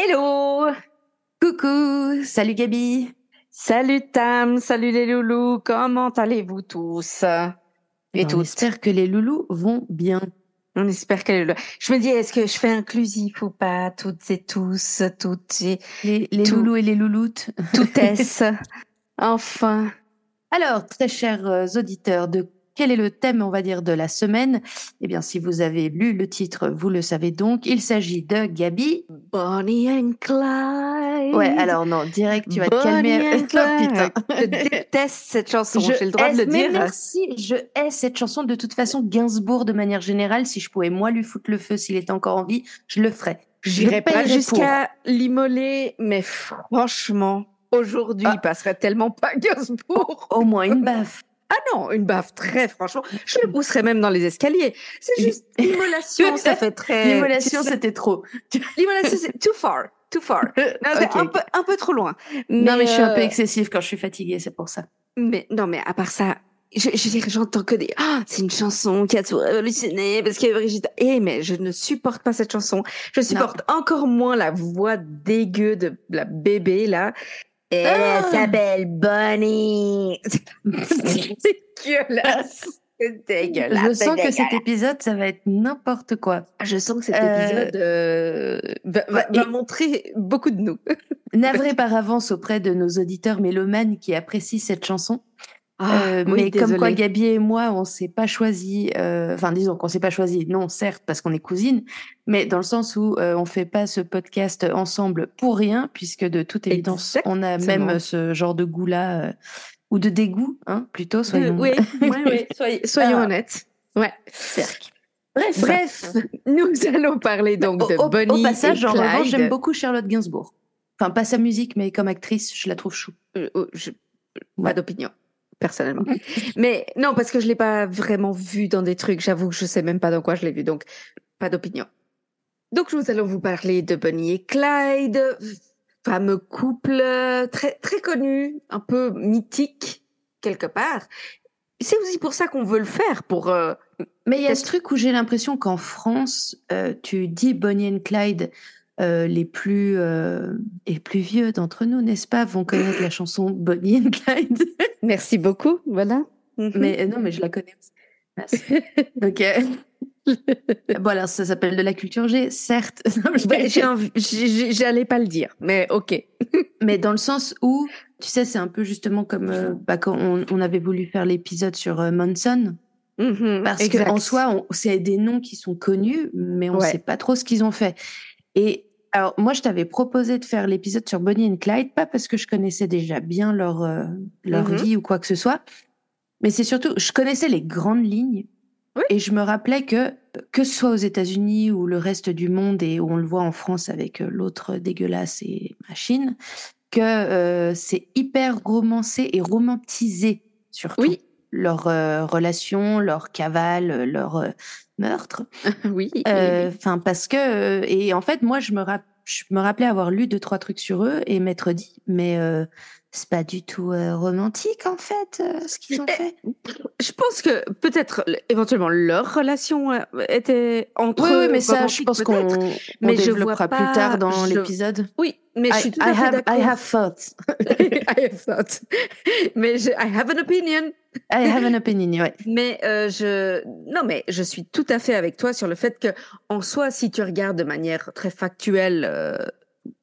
Hello. Coucou. Salut Gabi. Salut Tam, salut les loulous, comment allez-vous tous? Et On espère que les loulous vont bien. On espère que les loulous... Je me dis, est-ce que je fais inclusif ou pas Toutes et tous, toutes et... Les, loulous et les louloutes. Tout est Enfin. Alors, très chers euh, auditeurs de quel est le thème, on va dire, de la semaine? Eh bien, si vous avez lu le titre, vous le savez donc. Il s'agit de Gabi. Bonnie and Clyde. Ouais, alors non, direct, tu vas te calmer. oh, putain. Je déteste cette chanson, j'ai le droit de le dire. merci, je hais cette chanson. De toute façon, Gainsbourg, de manière générale, si je pouvais moi lui foutre le feu s'il était encore en vie, je le ferais. J'irais pas jusqu'à l'immoler, mais franchement, aujourd'hui, ah. il passerait tellement pas Gainsbourg. Au moins une baffe. Ah non, une baffe très franchement. Je le pousserais même dans les escaliers. C'est juste l'immolation, ça fait très. L'immolation, c'était trop. L'immolation, c'est too far, too far. Non, un, peu, un peu trop loin. non, mais je suis un peu euh, excessif quand je suis fatiguée, c'est pour ça. Mais non, mais à part ça, je, je j'entends que des, ah, c'est une chanson qui a tout révolutionné parce qu'il y a Brigitte. Eh, mais je ne supporte pas cette chanson. Je supporte encore moins la voix dégueu de la bébé, là. Elle ah! s'appelle Bonnie. c'est dégueulasse. C'est dégueulasse. Je sens que cet épisode, ça va être n'importe quoi. Je sens que cet euh, épisode euh, va, montrer beaucoup de nous. Navré par avance auprès de nos auditeurs mélomanes qui apprécient cette chanson. Ah, euh, mais comme quoi Gabi et moi, on s'est pas choisi. Euh, enfin, disons qu'on s'est pas choisi. Non, certes, parce qu'on est cousines, mais dans le sens où euh, on fait pas ce podcast ensemble pour rien, puisque de toute évidence, on a même ce genre de goût-là euh, ou de dégoût, hein, plutôt. Soyons. oui. Soyez, soyons honnêtes. Ouais. Certes. Bref, Bref, nous allons parler donc de au, Bonnie. Au passage, en revanche, j'aime beaucoup Charlotte Gainsbourg. Enfin, pas sa musique, mais comme actrice, je la trouve chou. Oh, je... Pas d'opinion personnellement. Mais non, parce que je l'ai pas vraiment vu dans des trucs. J'avoue que je sais même pas dans quoi je l'ai vu, donc pas d'opinion. Donc nous allons vous parler de Bonnie et Clyde, fameux couple très très connu, un peu mythique quelque part. C'est aussi pour ça qu'on veut le faire, pour. Euh, Mais il y a ce truc où j'ai l'impression qu'en France, euh, tu dis Bonnie et Clyde, euh, les plus euh, et plus vieux d'entre nous, n'est-ce pas, vont connaître la chanson Bonnie and Clyde. Merci beaucoup. Voilà. Mhm. Mais euh, non, mais je la connais aussi. Merci. ok. voilà, ça s'appelle de la culture G, certes. J'allais pas le dire, mais ok. mais dans le sens où, tu sais, c'est un peu justement comme bah, quand on, avait voulu faire l'épisode sur Manson. Mhm, parce qu'en soi, c'est des noms qui sont connus, mais on ne sait pas trop ce qu'ils ont fait. Et alors, moi, je t'avais proposé de faire l'épisode sur Bonnie and Clyde, pas parce que je connaissais déjà bien leur, euh, leur mm-hmm. vie ou quoi que ce soit, mais c'est surtout, je connaissais les grandes lignes. Et je me rappelais que, que ce soit aux États-Unis ou le reste du monde, et où on le voit en France avec euh, l'autre dégueulasse et machine, que euh, c'est hyper romancé et romantisé, surtout. Oui. Leur relation, leur cavale, leur meurtre. oui. Enfin, parce que et en fait, moi, je me, je me rappelais avoir lu deux trois trucs sur eux et m'être dit, mais c'est pas du tout romantique en fait ce qu'ils ont eh, fait? Je pense que peut-être éventuellement leur relation était entre oui, eux. mais ça, je pense qu'on mais je développera plus tard dans l'épisode. Oui, mais je suis tout à I fait have, I have thoughts. I have thoughts. Mais je, I have an opinion. I have an opinion, ouais. Mais euh, je, non, mais je suis tout à fait avec toi sur le fait que, en soi, si tu regardes de manière très factuelle euh,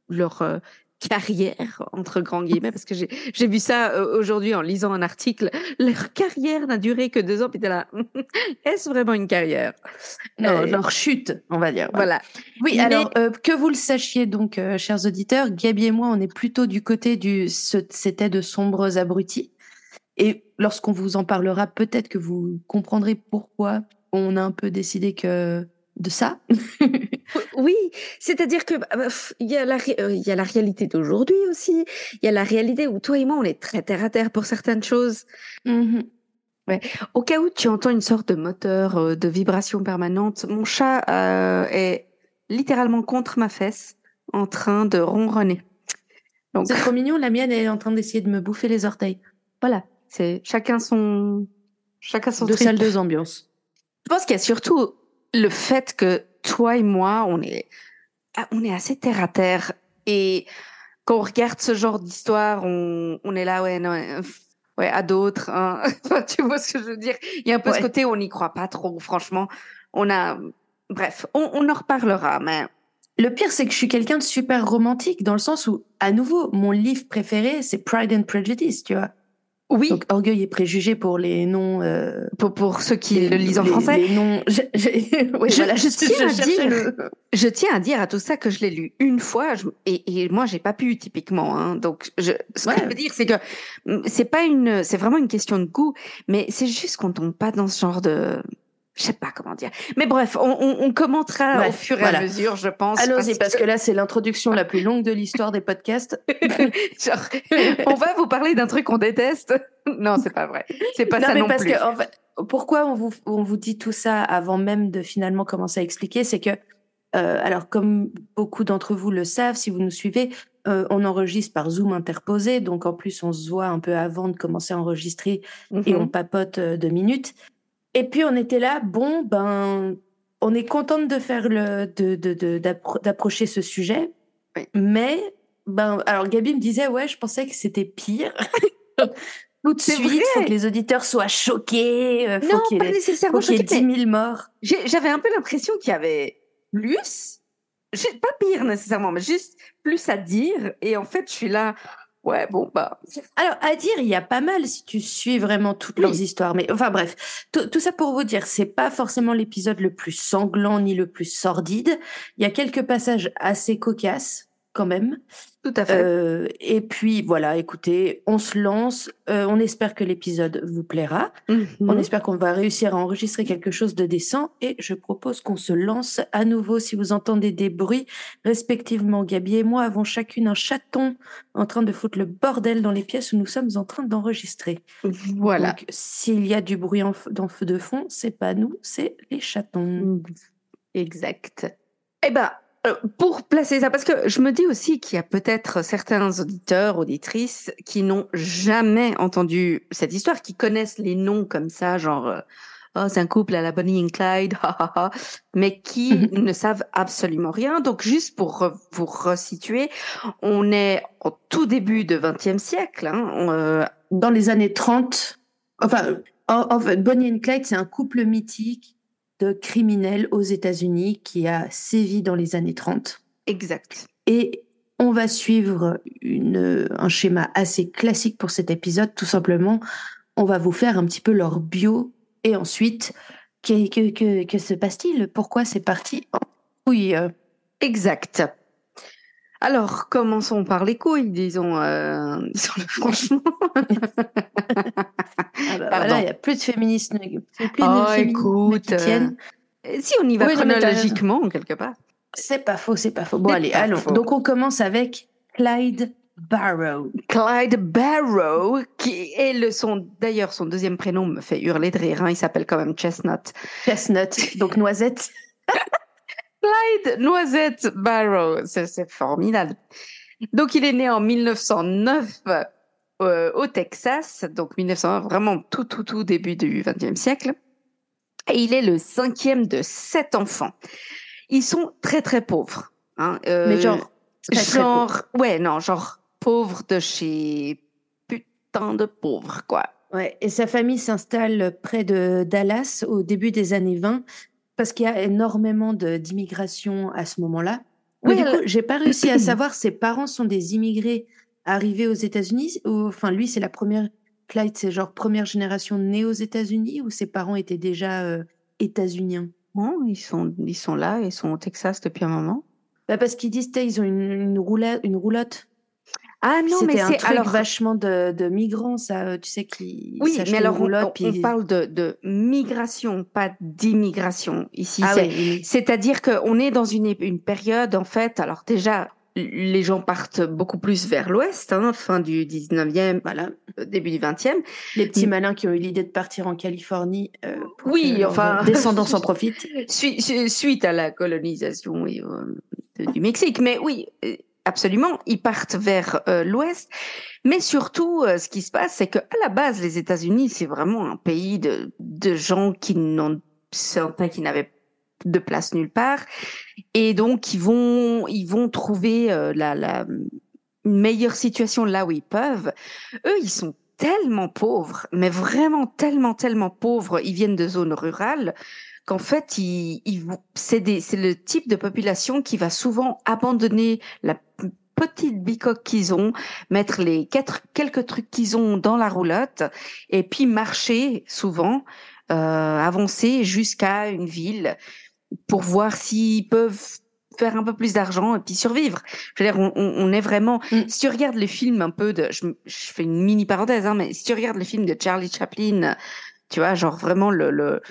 leur euh, carrière entre grands guillemets parce que j'ai vu ça euh, aujourd'hui en lisant un article. Leur carrière n'a duré que deux ans puis t'es là est-ce vraiment une carrière? Non euh, leur chute on va dire voilà. Oui alors euh, que vous le sachiez donc chers auditeurs Gabi et moi on est plutôt du côté du c'était de sombres abrutis. Et lorsqu'on vous en parlera peut-être que vous comprendrez pourquoi on a un peu décidé que de ça. oui, c'est-à-dire que bah, bah, il y, a la, il y a la réalité d'aujourd'hui aussi. Il y a la réalité où toi et moi, on est très terre à terre pour certaines choses. Ouais. Au cas où tu entends une sorte de moteur de vibration permanente, mon chat est littéralement contre ma fesse, en train de ronronner. Donc... C'est trop mignon. La mienne est en train d'essayer de me bouffer les orteils. Voilà, c'est chacun son chacun son deux salles, deux ambiances. Je pense qu'il y a surtout le fait que toi et moi, on est ah, on est assez terre à terre et quand on regarde ce genre d'histoire, on, on est là ouais non ouais à d'autres. Hein. tu vois ce que je veux dire? Il y a un peu ce côté on n'y croit pas trop. Franchement, on a bref, on, on en reparlera, mais le pire, c'est que je suis quelqu'un de super romantique dans le sens où, à nouveau, mon livre préféré, c'est Pride and Prejudice, tu vois. Oui. Donc, Orgueil et préjugé pour les noms. Euh, pour, pour ceux qui le lisent en français. Les noms. Je, tiens à dire, je tiens à dire à tout ça que je l'ai lu une fois et, et moi, j'ai pas pu typiquement. Hein, donc, je, ce que je veux dire, c'est que mm, c'est pas une. C'est vraiment une question de goût, mais c'est juste qu'on tombe pas dans ce genre de je sais pas comment dire. Mais bref, on, on, commentera au fur et à mesure, je pense. Allons-y, parce, que... là, c'est l'introduction la plus longue de l'histoire des podcasts. Genre, on va vous parler d'un truc qu'on déteste. Non, c'est pas vrai. C'est pas ça mais non parce Que, en fait, pourquoi on vous, on vous dit tout ça avant même de finalement commencer à expliquer, c'est que, euh, alors comme beaucoup d'entre vous le savent, si vous nous suivez, euh, on enregistre par Zoom interposé, donc en plus on se voit un peu avant de commencer à enregistrer et mhm. on papote euh, deux minutes. Et puis on était là, bon, ben, on est contente de faire le, de, d'approcher ce sujet, mais ben, alors Gabi me disait, ouais, je pensais que c'était pire. Tout de suite, il faut que les auditeurs soient choqués. Euh, faut non, pas nécessairement faut qu'il y ait 10 000 morts. J'avais un peu l'impression qu'il y avait plus, pas pire nécessairement, mais juste plus à dire. Et en fait, je suis là, Ouais, bon, bah. Alors, à dire, il y a pas mal si tu suis vraiment toutes leurs histoires. Mais enfin, bref, tout, ça pour vous dire, c'est pas forcément l'épisode le plus sanglant ni le plus sordide. Il y a quelques passages assez cocasses, quand même. Tout à fait. Euh, et puis voilà, écoutez, on se lance. Euh, on espère que l'épisode vous plaira. Mhm. On espère qu'on va réussir à enregistrer quelque chose de décent. Et je propose qu'on se lance à nouveau. Si vous entendez des bruits, respectivement, Gabi et moi avons chacune un chaton en train de foutre le bordel dans les pièces où nous sommes en train d'enregistrer. Voilà. Donc, s'il y a du bruit en dans feu de fond, c'est pas nous, c'est les chatons. Exact. Eh ben, pour placer ça, parce que je me dis aussi qu'il y a peut-être certains auditeurs, auditrices qui n'ont jamais entendu cette histoire, qui connaissent les noms comme ça, genre euh, oh, c'est un couple à la Bonnie and Clyde, mais qui mhm. ne savent absolument rien. Donc juste pour vous resituer, on est au tout début du XXe siècle, hein, euh, dans les années 30. Enfin, en fait, Bonnie and Clyde, c'est un couple mythique criminel aux États-Unis qui a sévi dans les années 30. Exact. Et on va suivre une, un schéma assez classique pour cet épisode, tout simplement. On va vous faire un petit peu leur bio et ensuite, que, que, que, que se passe-t-il? Pourquoi c'est parti? Oui, euh, exact. Alors, commençons par les couilles, disons, euh, franchement. ah bah il n'y a plus de féministes. Plus oh, écoute. Euh, si on y va chronologiquement, quelque part. C'est pas faux, c'est pas faux. Bon, allez, allons. Donc, on commence avec Clyde Barrow. Clyde Barrow, qui est le son, d'ailleurs, son deuxième prénom me fait hurler de rire. Hein, il s'appelle quand même Chestnut. Chestnut, donc noisette. Clyde Noisette Barrow, c'est formidable. Donc il est né en 1909 euh, au Texas, donc 1909, vraiment tout tout tout début du XXe siècle. Et il est le cinquième de sept enfants. Ils sont très très pauvres. Hein, euh, Mais genre, genre, ouais, non, genre pauvres de chez putain de pauvres, quoi. Ouais, et sa famille s'installe près de Dallas au début des années 20 parce qu'il y a énormément d'immigration à ce moment-là. Oui, du coup, j'ai pas réussi à savoir ses parents sont des immigrés arrivés aux États-Unis enfin lui c'est la première Clyde c'est genre première génération née aux États-Unis ou ses parents étaient déjà euh, états-uniens? Non, ils sont ils sont là, ils sont au Texas depuis un moment. Bah parce qu'ils disent ils ont une, une une roulotte Ah non, mais c'est alors vachement de, de, migrants, ça, tu sais, qui. Oui, mais alors on, on, parle de, de, migration, pas d'immigration ici. Ah c'est-à-dire qu'on est dans une, une période, en fait, alors déjà, les gens partent beaucoup plus vers l'ouest, hein, fin du 19e, voilà, euh, début du 20e. Les petits malins qui ont eu l'idée de partir en Californie. Euh, oui, enfin. Descendants s'en profitent. Suite à la colonisation euh, du Mexique. Mais oui, absolument, ils partent vers l'ouest. Mais surtout, ce qui se passe, c'est qu'à la base, les États-Unis, c'est vraiment un pays de, gens qui n'ont certains qui n'avaient de place nulle part. Et donc, ils vont, ils vont trouver euh, la, meilleure situation là où ils peuvent. Eux, ils sont tellement pauvres, mais vraiment tellement, tellement pauvres. Ils viennent de zones rurales qu'en fait, c'est le type de population qui va souvent abandonner la petite bicoque qu'ils ont, mettre les quatre, quelques trucs qu'ils ont dans la roulotte et puis marcher souvent, euh, avancer jusqu'à une ville pour voir s'ils peuvent faire un peu plus d'argent et puis survivre. Je veux dire, on, on est vraiment. Mm. Si tu regardes les films un peu de, je, je fais une mini parenthèse, hein, mais si tu regardes les films de Charlie Chaplin, tu vois, genre vraiment le, le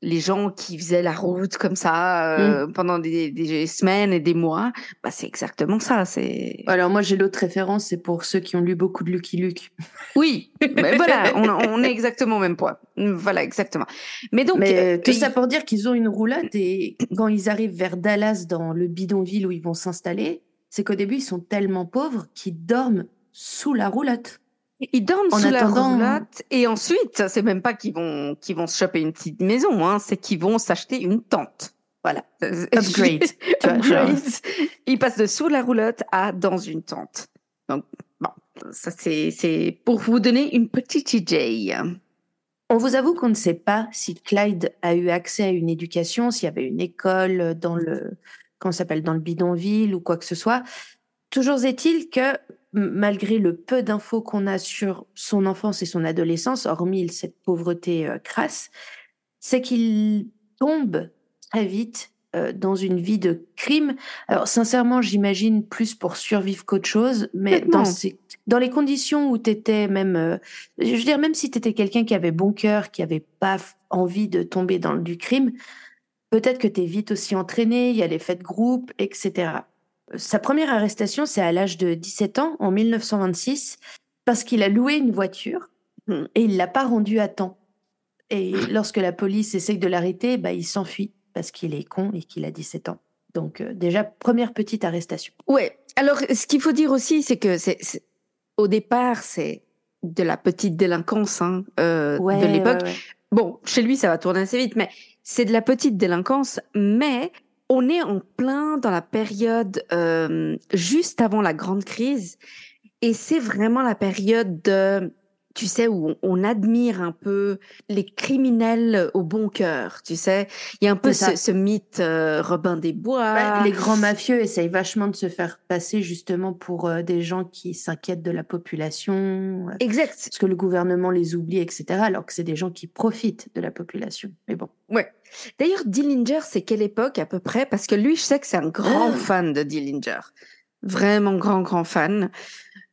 les gens qui faisaient la route comme ça euh, mm. pendant des, des, semaines et des mois, bah c'est exactement ça. C'est. Alors moi j'ai l'autre référence, c'est pour ceux qui ont lu beaucoup de Lucky Luke. Oui, mais voilà, on, on, est exactement au même point. Voilà, exactement. Mais donc mais, euh, tout ça pour dire qu'ils ont une roulade et quand ils arrivent vers Dallas dans le bidonville où ils vont s'installer, c'est qu'au début ils sont tellement pauvres qu'ils dorment sous la roulotte. Ils dorment en sous attendant... la roulotte et ensuite, c'est même pas qu'ils vont qu'ils vont se choper une petite maison, hein, c'est qu'ils vont s'acheter une tente. Voilà. Upgrade. Upgrade. Ils passent de sous la roulotte à dans une tente. Donc bon, ça c'est c'est pour vous donner une petite idée. On vous avoue qu'on ne sait pas si Clyde a eu accès à une éducation, s'il y avait une école dans le comment s'appelle dans le bidonville ou quoi que ce soit. Toujours est-il que malgré le peu d'infos qu'on a sur son enfance et son adolescence, hormis cette pauvreté euh, crasse, c'est qu'il tombe très vite euh, dans une vie de crime. Alors sincèrement, j'imagine plus pour survivre qu'autre chose, mais dans, dans, les conditions où tu étais même, euh, je veux dire, même si tu étais quelqu'un qui avait bon cœur, qui avait pas envie de tomber dans du crime, peut-être que tu es vite aussi entraîné, il y a les fêtes groupe, etc. Sa première arrestation, c'est à l'âge de 17 ans, en 1926, parce qu'il a loué une voiture hmm. et il l'a pas rendue à temps. Et lorsque la police essaye de l'arrêter, bah, il s'enfuit parce qu'il est con et qu'il a 17 ans. Donc euh, déjà, première petite arrestation. Ouais. Alors, ce qu'il faut dire aussi, c'est que c'est, au départ, c'est de la petite délinquance hein, euh, de l'époque. Bon, chez lui, ça va tourner assez vite, mais c'est de la petite délinquance, mais on est en plein dans la période euh, juste avant la grande crise. Et c'est vraiment la période de tu sais, où on, admire un peu les criminels au bon cœur, tu sais. Il y a un peu ce, mythe euh, Robin des Bois. Bah, les grands mafieux essayent vachement de se faire passer justement pour euh, des gens qui s'inquiètent de la population. Exact. Parce que le gouvernement les oublie, etc. Alors que c'est des gens qui profitent de la population. Mais bon. Ouais. D'ailleurs, Dillinger, c'est quelle époque à peu près? Parce que lui, je sais que c'est un grand ah. fan de Dillinger. Vraiment grand, grand fan.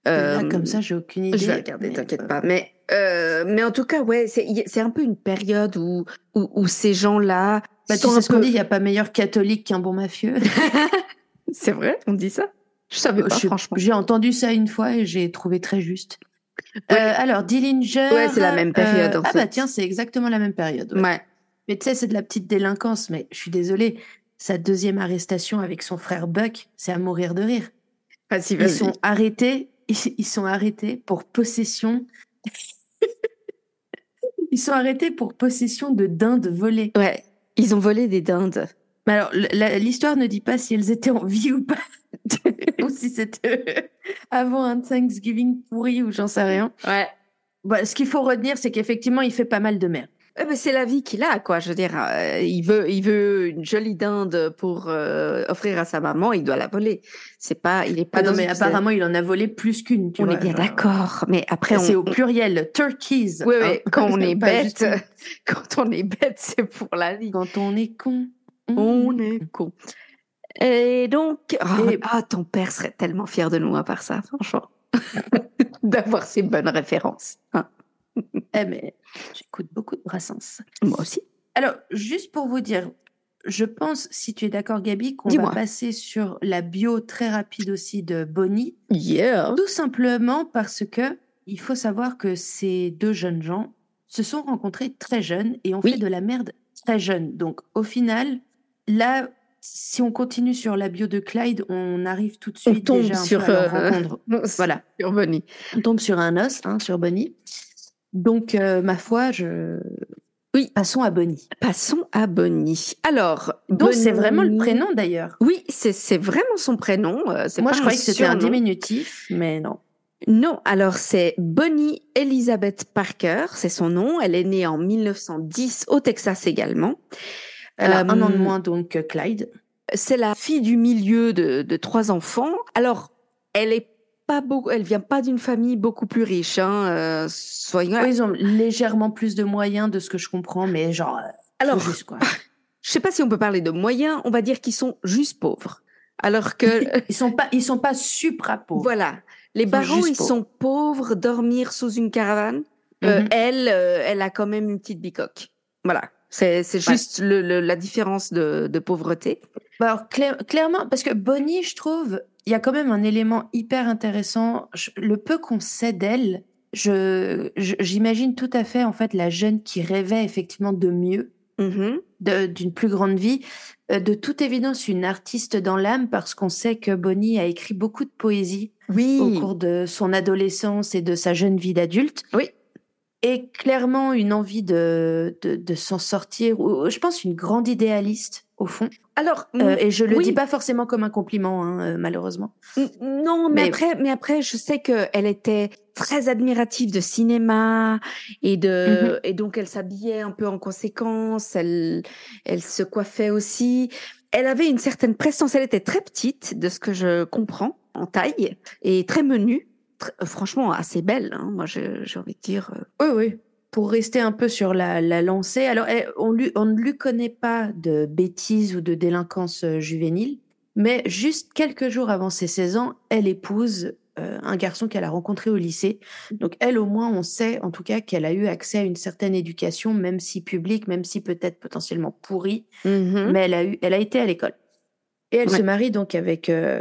Euh, comme ça, j'ai aucune idée. Je vais regarder, t'inquiète pas. Mais, euh, mais en tout cas, ouais, c'est un peu une période où, où, où ces gens-là. Bah, tu sais ce qu'on dit, il n'y a pas meilleur catholique qu'un bon mafieux. c'est vrai, on dit ça? Je savais pas, franchement. J'ai entendu ça une fois et j'ai trouvé très juste. Euh, alors, Dillinger. Ouais, c'est la même période. En ah, bah tiens, c'est exactement la même période. ouais. Mais tu sais, c'est de la petite délinquance, mais je suis désolée. Sa deuxième arrestation avec son frère Buck, c'est à mourir de rire. ils sont arrêtés, ils, sont arrêtés pour possession. ils sont arrêtés pour possession de dindes volées. Ouais, ils ont volé des dindes. Mais alors, l'histoire ne dit pas si elles étaient en vie ou pas, ou si c'était avant un Thanksgiving pourri ou j'en sais rien. Ouais. Bah, ce qu'il faut retenir, c'est qu'effectivement, il fait pas mal de merde. Eh c'est la vie qu'il a, quoi. Je veux dire, euh, il veut, il veut une jolie dinde pour euh, offrir à sa maman, il doit la voler. C'est pas, il est pas. Ah non, mais apparemment, il en a volé plus qu'une. On est bien d'accord, mais après, c'est au pluriel, turkeys. Oui, oui. Hein. Quand on est bête, quand on est bête, c'est pour la vie. Quand on est con, on, est con. Et donc, oh, ah, ton père serait tellement fier de nous à part ça, franchement. d'avoir ces bonnes références. Hein. Eh mais j'écoute beaucoup de Brassens. Moi aussi. Alors, juste pour vous dire, je pense, si tu es d'accord, Gabi, qu'on va passer sur la bio très rapide aussi de Bonnie. Yeah. Tout simplement parce que il faut savoir que ces deux jeunes gens se sont rencontrés très jeunes et ont fait de la merde très jeune. Donc, au final, là, si on continue sur la bio de Clyde, on arrive tout de suite on tombe déjà sur, peu à euh, voilà. sur Bonnie. On tombe sur un os, hein, sur Bonnie. Donc, euh, ma foi, je, oui. Passons à Bonnie. Passons à Bonnie. Alors, donc c'est vraiment le prénom d'ailleurs. Oui, c'est vraiment son prénom. Euh, Moi, je croyais que c'était un diminutif, mais non. Non, alors c'est Bonnie Elizabeth Parker, c'est son nom. Elle est née en 1910 au Texas également. Elle a un an de euh, moins donc que Clyde. C'est la fille du milieu de, de trois enfants. Alors, elle est pas beaucoup, elle vient pas d'une famille beaucoup plus riche. Hein, euh, soyons... ils ont légèrement plus de moyens de ce que je comprends, mais genre. Euh, Alors, juste, quoi. je sais pas si on peut parler de moyens. On va dire qu'ils sont juste pauvres. Alors que ils sont pas, ils sont pas supra pauvres. Voilà, les barons ils sont pauvres, dormir sous une caravane. Euh, mhm. elle, elle a quand même une petite bicoque. Voilà, c'est juste le, la différence de, de pauvreté. Bah, alors clairement, parce que Bonnie, je trouve, il y a quand même un élément hyper intéressant. le peu qu'on sait d'elle, je, j'imagine tout à fait en fait la jeune qui rêvait effectivement de mieux, mm-hmm. d'une plus grande vie. Euh, de toute évidence, une artiste dans l'âme parce qu'on sait que Bonnie a écrit beaucoup de poésie oui. au cours de son adolescence et de sa jeune vie d'adulte. Oui. Et clairement une envie de, de, de s'en sortir, ou je pense une grande idéaliste au fond. Alors, euh, et je le dis pas forcément comme un compliment, hein, euh, malheureusement. Non, mais, après, mais après, je sais qu'elle était très admirative de cinéma et de, mhm. et donc elle s'habillait un peu en conséquence. Elle, elle se coiffait aussi. Elle avait une certaine prestance. Elle était très petite, de ce que je comprends, en taille et très menue. Franchement, assez belle. Hein, moi, j'ai envie de dire. Euh. Oui, oui pour rester un peu sur la, lancée, alors eh, on, lui, on ne lui connaît pas de bêtises ou de délinquance euh, juvénile, mais juste quelques jours avant ses 16 ans, elle épouse euh, un garçon qu'elle a rencontré au lycée. Donc elle, au moins, on sait en tout cas qu'elle a eu accès à une certaine éducation, même si publique, même si peut-être potentiellement pourrie, mm-hmm. mais elle a, eu, elle a été à l'école. Et elle se marie donc avec euh,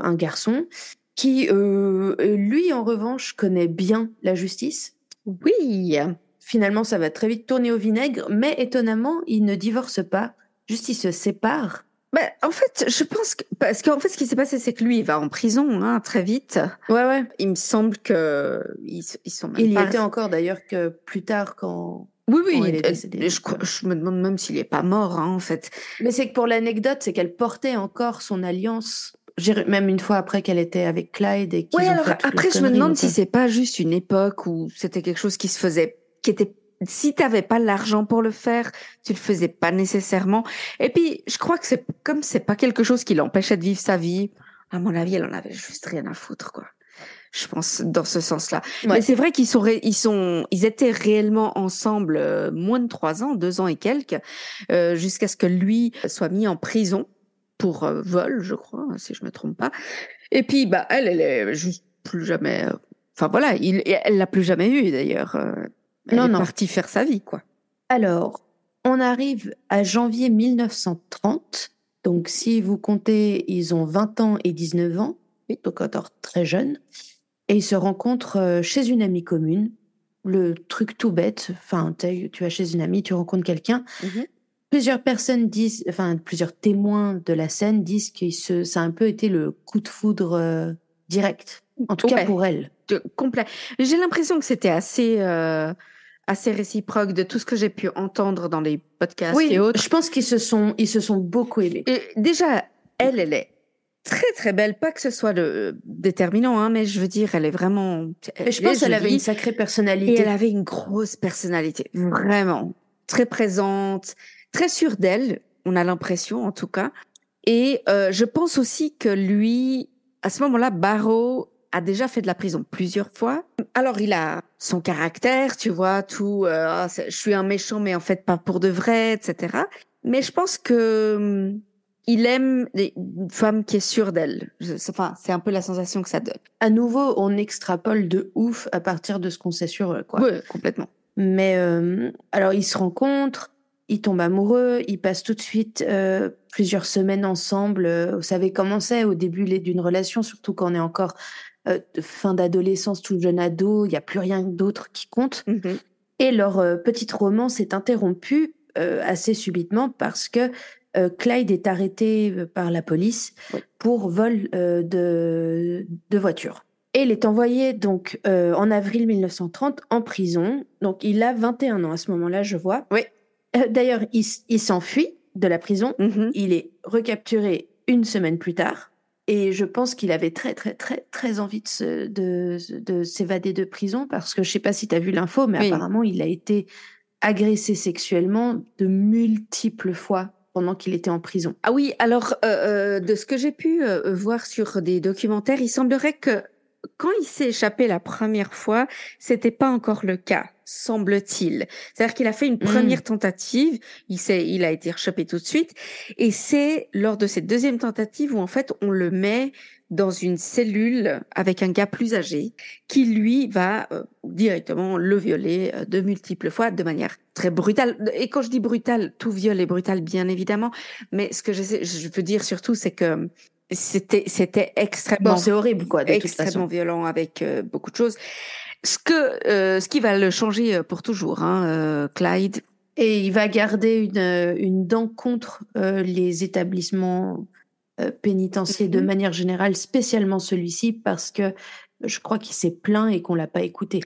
un garçon qui, lui, en revanche, connaît bien la justice. Oui. Finalement, ça va très vite tourner au vinaigre, mais étonnamment, ils ne divorcent pas, juste ils se séparent. Bah, en fait, je pense que parce qu'en fait, ce qui s'est passé, c'est que lui, il va en prison hein, très vite. Ouais, ouais. Il me semble que ils, sont. il y était encore d'ailleurs que plus tard quand. Oui, oui. je, je, me demande même s'il n'est pas mort, hein, en fait. Mais c'est que pour l'anecdote, c'est qu'elle portait encore son alliance même une fois après qu'elle était avec Clyde et ouais, alors après je me demande si c'est pas juste une époque où c'était quelque chose qui se faisait qui était si t'avais pas l'argent pour le faire, tu le faisais pas nécessairement. Et puis, je crois que c'est comme c'est pas quelque chose qui l'empêchait de vivre sa vie. À mon avis, elle en avait juste rien à foutre, quoi. Je pense dans ce sens-là. Mais c'est vrai qu'ils sont, ils sont, ils étaient réellement ensemble euh, moins de trois ans, deux ans et quelques, euh, jusqu'à ce que lui soit mis en prison pour euh, vol, je crois, si je me trompe pas. Et puis, bah, elle, elle est juste plus jamais. Enfin voilà, il, elle l'a plus jamais eu d'ailleurs. Elle non, est non. partie faire sa vie, quoi. Alors, on arrive à janvier 1930. Donc, si vous comptez, ils ont 20 ans et 19 ans, donc encore très jeunes. Et ils se rencontrent euh, chez une amie commune. Le truc tout bête, enfin, tu vas chez une amie, tu rencontres quelqu'un. Mhm. Plusieurs personnes disent, enfin, plusieurs témoins de la scène disent que ça a un peu été le coup de foudre euh, direct. En tout cas pour elle. complet. J'ai l'impression que c'était assez. Euh, assez réciproque de tout ce que j'ai pu entendre dans les podcasts et autres. Je pense qu'ils se sont, ils se sont beaucoup aimés. Et déjà, elle, elle est très très belle, pas que ce soit le déterminant, hein, mais je veux dire, elle est vraiment. je pense qu'elle avait une sacrée personnalité. Et elle avait une grosse personnalité, vraiment très présente, très sûre d'elle. On a l'impression, en tout cas. Et euh, je pense aussi que lui, à ce moment-là, Barrow a déjà fait de la prison plusieurs fois. Alors il a son caractère, tu vois, tout. Euh, ah, je suis un méchant, mais en fait pas pour de vrai, etc. Mais je pense que hum, il aime une femme qui est sûre d'elle. Enfin, c'est un peu la sensation que ça donne. À nouveau, on extrapole de ouf à partir de ce qu'on sait sur eux, quoi. Oui, complètement. Mais euh, alors, ils se rencontrent, ils tombent amoureux, ils passent tout de suite euh, plusieurs semaines ensemble. Euh, vous savez comment c'est au début d'une relation, surtout quand on est encore fin d'adolescence, tout jeune ado, il n'y a plus rien d'autre qui compte. Mm-hmm. Et leur petite romance est interrompue assez subitement parce que euh, Clyde est arrêté euh, par la police pour vol euh, de, de voiture. Et il est envoyé donc en avril 1930 en prison. Donc il a 21 ans à ce moment-là, je vois. Oui. D'ailleurs, il, s'enfuit de la prison. Mm-hmm. Il est recapturé une semaine plus tard. Et je pense qu'il avait très, très, très, très envie de, de, de s'évader de prison parce que je sais pas si tu as vu l'info, mais apparemment, il a été agressé sexuellement de multiples fois pendant qu'il était en prison. Ah oui, alors euh, euh, de ce que j'ai pu euh, voir sur des documentaires, il semblerait que quand il s'est échappé la première fois, c'était pas encore le cas, semble-t-il. C'est-à-dire qu'il a fait une hmm. première tentative, il s'est, il a été échappé tout de suite, et c'est lors de cette deuxième tentative où en fait on le met dans une cellule avec un gars plus âgé qui lui va euh, directement le violer euh, de multiples fois de manière très brutale. Et quand je dis brutale, tout viol est brutal bien évidemment, mais ce que je, je veux dire surtout c'est que c'était c'était extrêmement c'est horrible quoi de extrêmement toute façon. violent avec euh, beaucoup de choses. Ce que ce qui va le changer pour toujours, hein, Clyde. Et il va garder une, une dent contre les établissements euh, pénitencier de mhm. manière générale, spécialement celui-ci, parce que je crois qu'il s'est plaint et qu'on l'a pas écouté.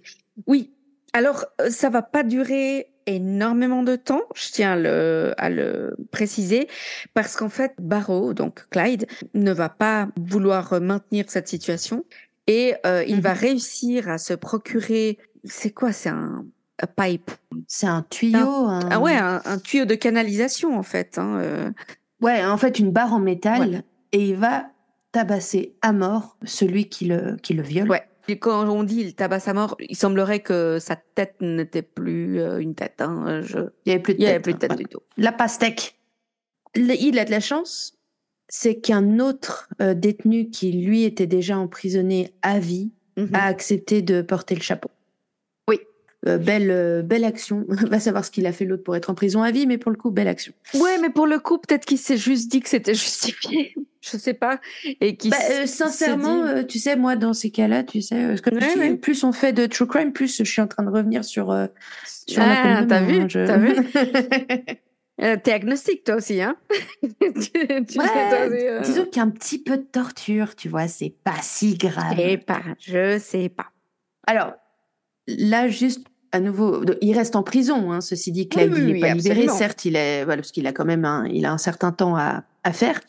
Oui. Alors, euh, ça va pas durer énormément de temps, je tiens à le, à le préciser, parce qu'en fait, Barrow, donc Clyde, ne va pas vouloir maintenir cette situation et euh, il va mhm. réussir à se procurer, c'est quoi, c'est un, pipe? C'est un tuyau. Ah ouais, un, tuyau de canalisation en fait. Hein, Ouais, en fait, une barre en métal et il va tabasser à mort celui qui le, qui le viole. Ouais. Et quand on dit il tabasse à mort, il semblerait que sa tête n'était plus euh, une tête. Hein. Je... Il n'y avait plus de tête, plus de tête du tout. La pastèque. Il a de la chance, c'est qu'un autre euh, détenu qui, lui, était déjà emprisonné à vie, mhm. a accepté de porter le chapeau. Euh, belle, euh, belle action. Va savoir ce qu'il a fait l'autre pour être en prison à vie, mais pour le coup, belle action. Ouais, mais pour le coup, peut-être qu'il s'est juste dit que c'était justifié. Je sais pas. Et qui bah, euh, sincèrement, tu sais, moi, dans ces cas-là, tu sais, plus on fait de true crime, plus je suis en train de revenir sur, sur ah, T'as vu, T'as vu T'es agnostique, toi aussi, hein Disons qu'un petit peu de torture, tu vois, c'est pas si grave. Je sais pas, je sais pas. Alors, là, juste à nouveau, il reste en prison. Hein, ceci dit, Clyde oui, n'est pas libéré. Certes, il est, voilà, parce qu'il a quand même un, il a un certain temps à, à faire.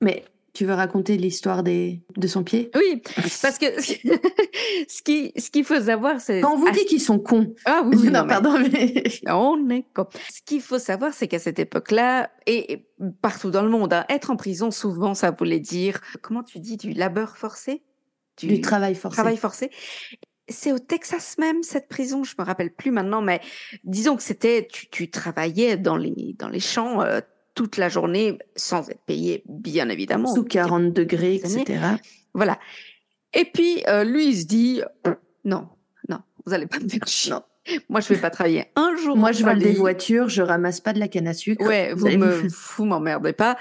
Mais tu veux raconter l'histoire des de son pied? Oui, parce que ce qui ce qu'il faut savoir, c'est quand on vous dit qu'ils sont cons. Ah oui, non, pardon, mais on est cons. Ce qu'il faut savoir, c'est qu'à cette époque-là et partout dans le monde, hein, être en prison, souvent, ça voulait dire comment tu dis du labeur forcé? Du, du travail forcé. Travail forcé c'est au Texas même cette prison, je me rappelle plus maintenant, mais disons que c'était tu, tu travaillais dans les dans les champs euh, toute la journée sans être payé, bien évidemment. Sous 40 degrés, etc. Voilà. Et puis euh, lui il se dit non, non, vous allez pas me faire chier. Moi, je vais pas travailler un jour. Moi, je vole des voitures, je ramasse pas de la canne à sucre. Ouais, vous, me, vous m'emmerdez pas.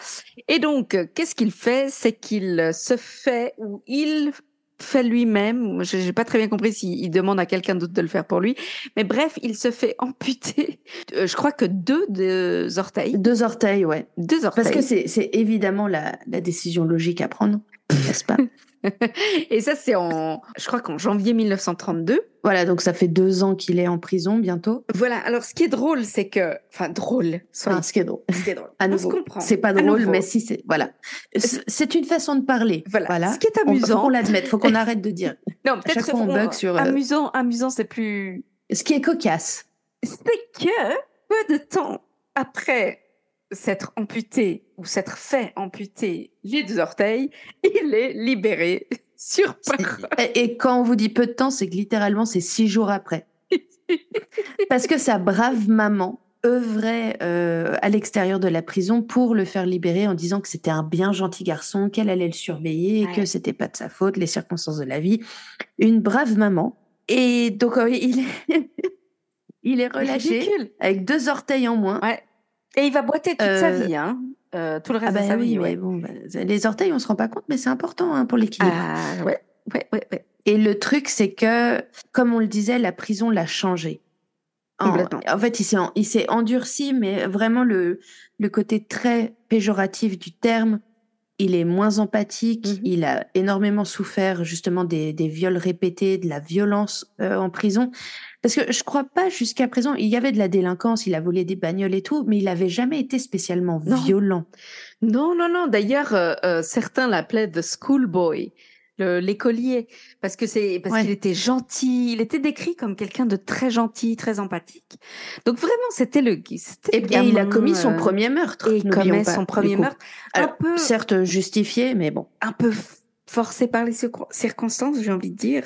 Et donc, qu'est-ce qu'il fait? C'est qu'il se fait ou il fait lui-même. Je n'ai pas très bien compris s'il demande à quelqu'un d'autre de le faire pour lui. Mais bref, il se fait amputer, euh, je crois que deux, deux orteils. Deux orteils, ouais. Deux orteils. Parce que c'est évidemment la, la décision logique à prendre, n'est-ce pas? Et ça, c'est en, je crois qu'en janvier 1932. Voilà, donc ça fait deux ans qu'il est en prison bientôt. Voilà. Alors, ce qui est drôle, c'est que, enfin, drôle. Enfin, ce qui est drôle. Ce qui est drôle. À nouveau. C'est pas drôle, mais si c'est, voilà. C'est une façon de parler. Voilà. Ce qui est amusant. faut qu'on l'admette. Faut qu'on arrête de dire. Non, peut-être qu'on bug sur. Euh, amusant, amusant, c'est plus. Ce qui est cocasse. C'est que peu de temps après s'être amputé ou s'être fait amputer les deux orteils, il est libéré sur parole. Et quand on vous dit peu de temps, c'est que littéralement c'est six jours après. Parce que sa brave maman œuvrait euh, à l'extérieur de la prison pour le faire libérer en disant que c'était un bien gentil garçon, qu'elle allait le surveiller, et que c'était pas de sa faute, les circonstances de la vie. Une brave maman. Et donc, euh, il, est il est relâché avec deux orteils en moins. Et il va boiter toute sa euh, vie, hein. tout le reste ah de bah sa vie. Bon, bah, les orteils, on se rend pas compte, mais c'est important hein, pour l'équilibre. Ah, ouais, ouais, ouais. Et le truc, c'est que, comme on le disait, la prison l'a changé. En, fait, il s'est, endurci, mais vraiment le, le côté très péjoratif du terme, il est moins empathique, mmh il a énormément souffert justement des, des viols répétés, de la violence euh, en prison. Parce que je crois pas jusqu'à présent, il y avait de la délinquance, il a volé des bagnoles et tout, mais il n'avait jamais été spécialement violent. Non, non, non. D'ailleurs, euh, euh, certains l'appelaient The Schoolboy l'écolier, parce que c'est parce qu'il était gentil, il était décrit comme quelqu'un de très gentil, très empathique. Donc vraiment, c'était le et, et il a commis son euh, premier meurtre. Et il commet son premier meurtre, un peu certes justifié, mais bon, un peu forcé par les circonstances, j'ai envie de dire.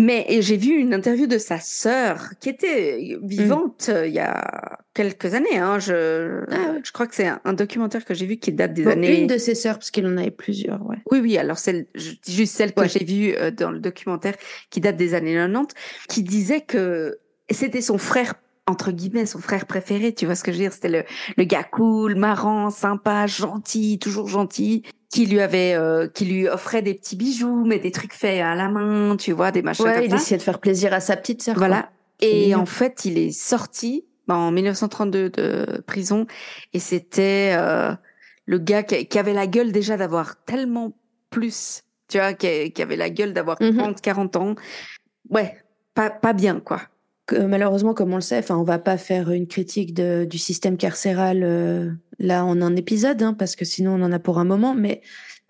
Mais j'ai vu une interview de sa sœur qui était vivante euh, il y a quelques années. Hein. Je, ah je crois que c'est un, documentaire que j'ai vu qui date des années. Une de ses sœurs, parce qu'il en avait plusieurs. Ouais. Oui, oui. Alors celle, juste celle que j'ai vue euh, dans le documentaire qui date des années 90, qui disait que c'était son frère entre guillemets son frère préféré, tu vois ce que je veux dire? C'était le, le gars cool, marrant, sympa, gentil, toujours gentil, qui lui avait, euh, qui lui offrait des petits bijoux, mais des trucs faits à la main, tu vois, des machins ouais, il essayait de faire plaisir à sa petite sœur. Voilà. Et en fait, il est sorti en 1932 de prison et c'était euh, le gars qui, avait la gueule déjà d'avoir tellement plus, tu vois, qui, avait la gueule d'avoir 30, mhm. 40 ans. Ouais, pas, pas bien, quoi malheureusement, comme on le sait, enfin, on va pas faire une critique de, du système carcéral euh, là en un épisode, hein, parce que sinon on en a pour un moment. Mais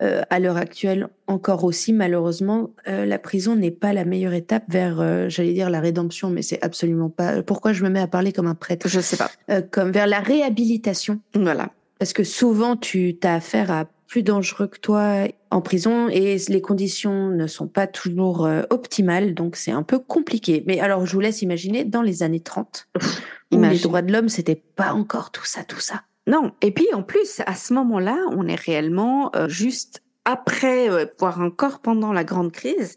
euh, à l'heure actuelle, encore aussi, malheureusement, euh, la prison n'est pas la meilleure étape vers, j'allais dire, la rédemption, mais c'est absolument pas. Pourquoi je me mets à parler comme un prêtre? Je sais pas. comme vers la réhabilitation. Voilà. Parce que souvent, tu as affaire à plus dangereux que toi en prison et les conditions ne sont pas toujours euh, optimales, donc c'est un peu compliqué. Mais alors, je vous laisse imaginer dans les années 30, où les droits de l'homme, c'était pas encore tout ça, tout ça. Non, et puis en plus, à ce moment-là, on est réellement euh, juste après, euh, voire encore pendant la grande crise.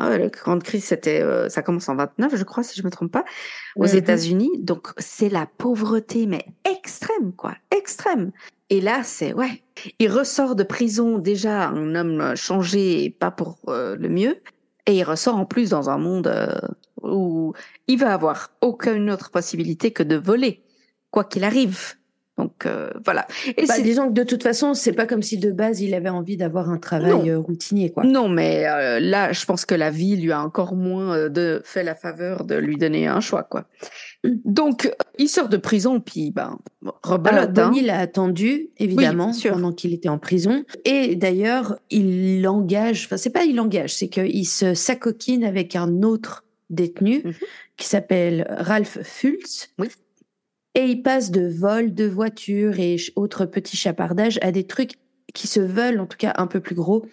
Ah la grande crise, c'était, ça commence en 29, je crois, si je me trompe pas, aux mm-hmm. États-Unis. Donc c'est la pauvreté, mais extrême, quoi, extrême. Et là, c'est ouais. Il ressort de prison déjà un homme changé et pas pour euh, le mieux. Et il ressort en plus dans un monde euh, où il va avoir aucune autre possibilité que de voler, quoi qu'il arrive. Donc euh, voilà. Et bah, disons que de toute façon, c'est pas comme si de base il avait envie d'avoir un travail routinier, quoi. Non, mais là, je pense que la vie lui a encore moins de fait la faveur de lui donner un choix, quoi. Donc, il sort de prison, puis ben, rebelote. Alors, Bonnie l'a attendu, évidemment, pendant qu'il était en prison. Et d'ailleurs, il l'engage, enfin, c'est pas il l'engage, c'est qu'il se s'acoquine avec un autre détenu mhm. qui s'appelle Ralph Fultz. Oui. Et il passe de vol de voiture et autres petits chapardages à des trucs qui se veulent, en tout cas, un peu plus gros.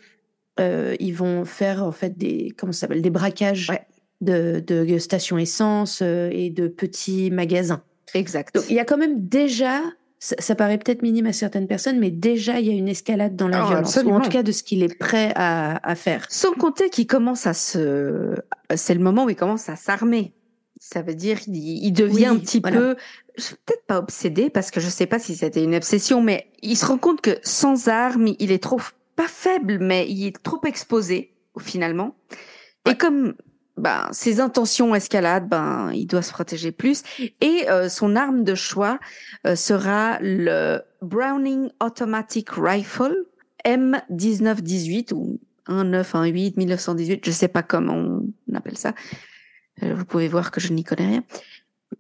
Euh, ils vont faire, en fait, des, comment ça s'appelle, des braquages de, de stations essence euh, et de petits magasins. Exact. il y a quand même déjà, ça, paraît peut-être minime à certaines personnes, mais déjà il y a une escalade dans la oh, violence, ou en tout cas de ce qu'il est prêt à, à faire. Sans compter qu'il commence à se, c'est le moment où il commence à s'armer. Ça veut dire il, devient un petit peu, peut-être pas obsédé parce que je sais pas si c'était une obsession, mais il se rend compte que sans armes, il est trop pas faible, mais il est trop exposé finalement. Et comme ben, ses intentions escalade, ben, il doit se protéger plus. Et euh, son arme de choix euh, sera le Browning Automatic Rifle M1918 ou 1918, 1918, je sais pas comment on appelle ça. Euh, vous pouvez voir que je n'y connais rien.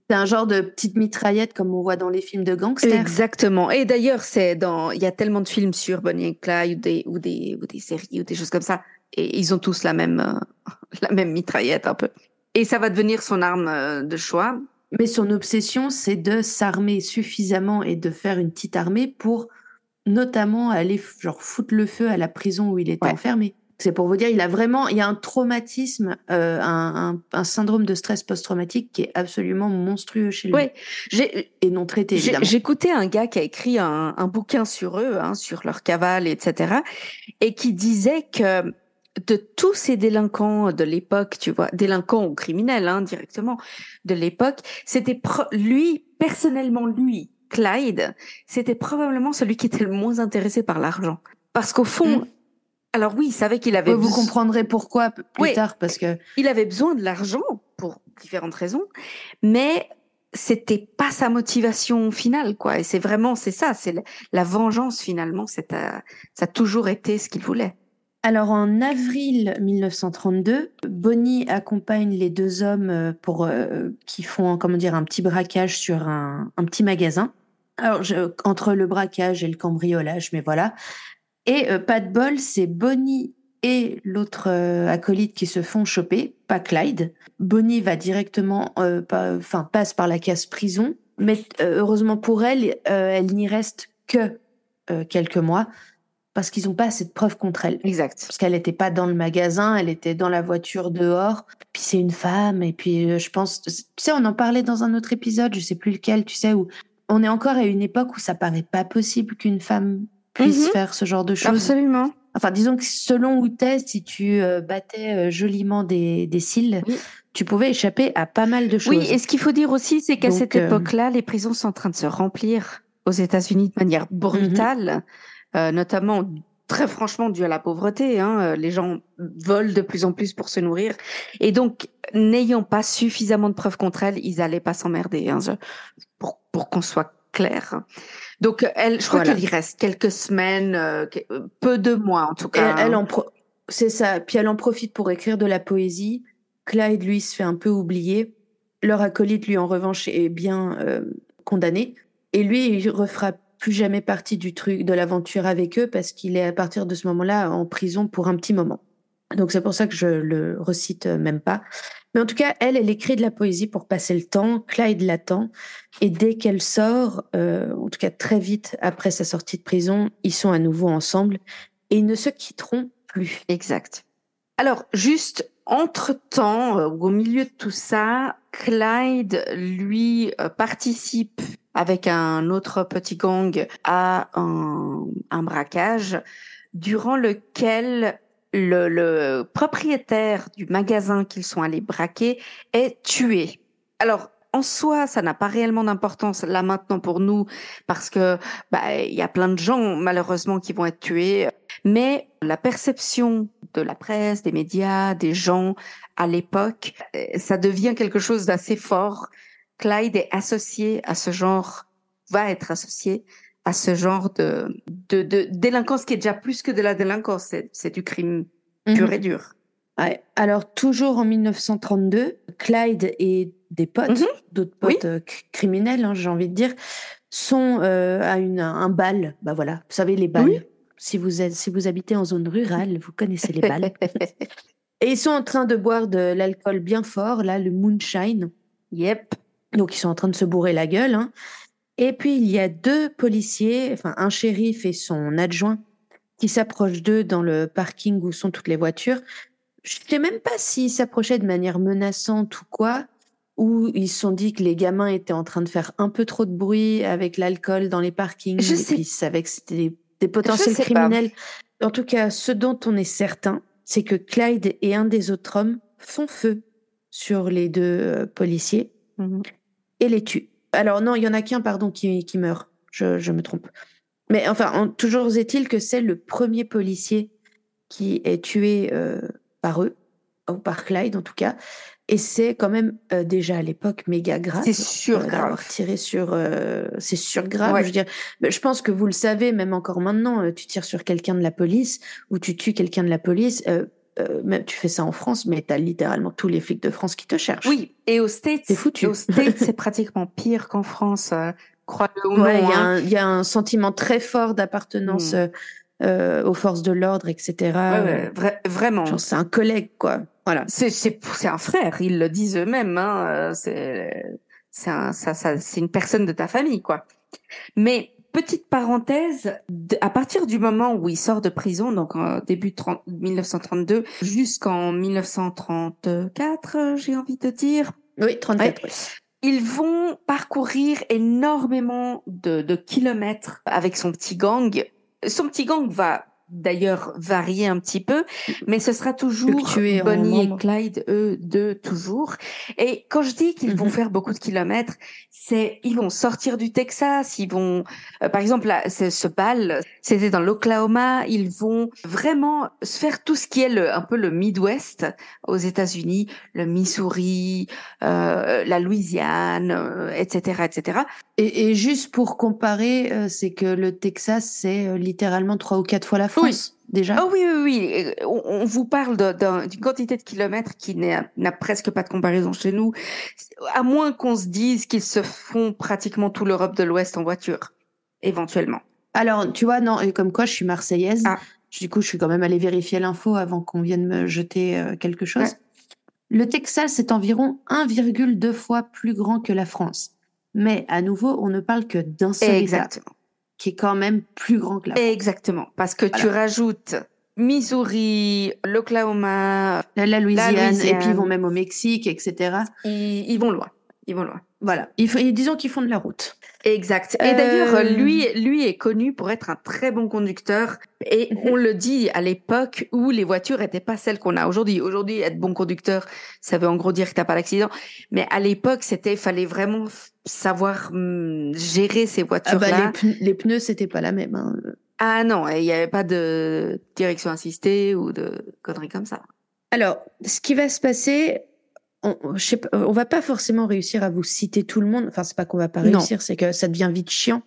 C'est un genre de petite mitraillette comme on voit dans les films de gangsters. Exactement. Et d'ailleurs, c'est dans, il y a tellement de films sur Bonnie et Clyde ou des, ou des, ou des séries ou des choses comme ça et ils ont tous la même, euh, la même mitraillette un peu. Et ça va devenir son arme euh, de choix. Mais son obsession, c'est de s'armer suffisamment et de faire une petite armée pour notamment aller genre foutre le feu à la prison où il était enfermé. C'est pour vous dire, il a vraiment, il y a un traumatisme, euh, un, un, syndrome de stress post-traumatique qui est absolument monstrueux chez lui. Oui, et non traité. J'écoutais un gars qui a écrit un, un bouquin sur eux, hein, sur leur cavale, etc., et qui disait que de tous ces délinquants de l'époque, tu vois, délinquants ou criminels hein, directement de l'époque, c'était lui personnellement lui, Clyde, c'était probablement celui qui était le moins intéressé par l'argent, parce qu'au fond, mmh. Alors oui, il savait qu'il avait. Vous comprendrez pourquoi plus tard, parce que il avait besoin de l'argent pour différentes raisons, mais c'était pas sa motivation finale, quoi. Et c'est vraiment, c'est ça, c'est la, vengeance finalement. C'est ça a toujours été ce qu'il voulait. Alors en avril 1932, Bonnie accompagne les deux hommes euh, pour euh, qui font comment dire un petit braquage sur un, un petit magasin. Alors entre le braquage et le cambriolage, mais voilà, et euh, pas de bol, c'est Bonnie et l'autre euh, acolyte qui se font choper, pas Clyde. Bonnie va directement, euh, enfin passe par la case prison, mais heureusement pour elle, elle n'y reste que quelques mois parce qu'ils n'ont pas assez de preuves contre elle. Exact. Parce qu'elle n'était pas dans le magasin, elle était dans la voiture dehors. Puis c'est une femme, et puis je pense, tu sais, on en parlait dans un autre épisode, je sais plus lequel, tu sais, où on est encore à une époque où ça paraît pas possible qu'une femme puisse mhm. faire ce genre de choses. Absolument. Enfin, disons que selon où t'es, si tu euh, battais euh, joliment des, des cils, tu pouvais échapper à pas mal de choses. Oui, et ce qu'il faut dire aussi, c'est qu'à cette euh, époque-là, les prisons sont en train de se remplir aux États-Unis de manière brutale, mhm. notamment très franchement dû à la pauvreté. Hein, les gens volent de plus en plus pour se nourrir. Et donc, n'ayant pas suffisamment de preuves contre elle, ils allaient pas s'emmerder. Hein, pour, pour qu'on soit clair. Donc, elle, je crois qu'elle y reste quelques semaines, euh, peu de mois en tout cas. Elle, en c'est ça. Puis elle en profite pour écrire de la poésie. Clyde, lui, se fait un peu oublier. Leur acolyte, lui, en revanche, est bien euh, condamné. Et lui, il refera plus jamais partie du truc, de l'aventure avec eux, parce qu'il est à partir de ce moment-là en prison pour un petit moment. Donc c'est pour ça que je le recite même pas. Mais en tout cas, elle, elle écrit de la poésie pour passer le temps. Clyde l'attend. Et dès qu'elle sort, euh, en tout cas très vite après sa sortie de prison, ils sont à nouveau ensemble et ils ne se quitteront plus. Exact. Alors, juste entre-temps, euh, au milieu de tout ça, Clyde, lui, euh, participe avec un autre petit gang à un, un braquage durant lequel le, propriétaire du magasin qu'ils sont allés braquer est tué. Alors, en soi, ça n'a pas réellement d'importance là maintenant pour nous parce que bah il y a plein de gens malheureusement qui vont être tués. Mais la perception de la presse, des médias, des gens à l'époque, euh, ça devient quelque chose d'assez fort. Clyde est associé à ce genre, va être associé à ce genre de, de, de délinquance qui est déjà plus que de la délinquance, c'est du crime pur mhm. et dur. Ouais. Alors, toujours en 1932, Clyde et des potes, mhm. d'autres potes euh, criminels, hein, j'ai envie de dire, sont euh, à une, un bal. Bah voilà, vous savez, les balles. Si, vous êtes, si vous habitez en zone rurale, vous connaissez les balles. et ils sont en train de boire de l'alcool bien fort, là, le moonshine. Yep. Donc, ils sont en train de se bourrer la gueule. Hein. Et puis, il y a deux policiers, enfin, un shérif et son adjoint, qui s'approchent d'eux dans le parking où sont toutes les voitures. Je ne sais même pas s'ils s'approchaient de manière menaçante ou quoi, ou ils se sont dit que les gamins étaient en train de faire un peu trop de bruit avec l'alcool dans les parkings, je et sais. puis ils savaient que c'était des, potentiels criminels. En tout cas, ce dont on est certain, c'est que Clyde et un des autres hommes font feu sur les deux euh, policiers mmh et les tuent. Alors non, il y en a qu'un, pardon, qui, qui meurt. Je, je, me trompe. Mais enfin, toujours est-il que c'est le premier policier qui est tué euh, par eux, ou par Clyde en tout cas. Et c'est quand même euh, déjà à l'époque méga grave. C'est sûr euh, grave. tiré sur, c'est sûr grave. Je veux dire, je pense que vous le savez, même encore maintenant, tu tires sur quelqu'un de la police ou tu tues quelqu'un de la police. Même tu fais ça en France, mais tu as littéralement tous les flics de France qui te cherchent. Oui, et aux States, c'est foutu. Aux States, c'est pratiquement pire qu'en France Hein. Il y, a un sentiment très fort d'appartenance hmm. euh, euh, aux forces de l'ordre, etc. vraiment. C'est un collègue, quoi. Voilà. C'est un frère, ils le disent eux-mêmes. Hein. C'est un, ça, ça, c'est une personne de ta famille, quoi. Mais petite parenthèse, à partir du moment où il sort de prison, donc en début 30, 1932 jusqu'en 1934, j'ai envie de dire. Oui, 34. Ils vont parcourir énormément de, de kilomètres avec son petit gang. Son petit gang va d'ailleurs varier un petit peu, mais ce sera toujours Bonnie et Clyde, eux deux toujours. Et quand je dis qu'ils vont mhm. faire beaucoup de kilomètres, c'est ils vont sortir du Texas, ils vont, euh, par exemple, là, ce bal, c'était dans l'Oklahoma, ils vont vraiment se faire tout ce qui est le, un peu le Midwest aux États-Unis, le Missouri, euh, la Louisiane, etc., euh, etc. Et, et, juste pour comparer, euh, c'est que le Texas, c'est littéralement trois ou quatre fois la France. Déjà oh oui, oui, oui. On, vous parle d'une quantité de kilomètres qui n'a presque pas de comparaison chez nous, à moins qu'on se dise qu'ils se font pratiquement tout l'Europe de l'Ouest en voiture, éventuellement. Alors, tu vois, non, comme quoi je suis marseillaise. Ah. Du coup, je suis quand même allée vérifier l'info avant qu'on vienne me jeter euh, quelque chose. Le Texas est environ 1,2 fois plus grand que la France. Mais à nouveau, on ne parle que d'un seul Exactement. qui est quand même plus grand que la France. Exactement, parce que tu rajoutes Missouri, l'Oklahoma, la, Louisiane, et puis ils vont même au Mexique, etc. ils vont loin. Ils vont loin. Voilà. Ils, disons qu'ils font de la route. Exact. Et d'ailleurs, euh, lui, lui est connu pour être un très bon conducteur. Et on le dit à l'époque où les voitures n'étaient pas celles qu'on a aujourd'hui. Aujourd'hui, être bon conducteur, ça veut en gros dire que t'as pas d'accident. Mais à l'époque, c'était, fallait vraiment savoir hum, gérer ces voitures-là. Ah bah, les, pneus, c'était pas la même. Hein. Ah non, il n'y avait pas de direction assistée ou de conneries comme ça. Alors, ce qui va se passer, on, je on va pas forcément réussir à vous citer tout le monde. Enfin, c'est pas qu'on va pas réussir, c'est que ça devient vite chiant.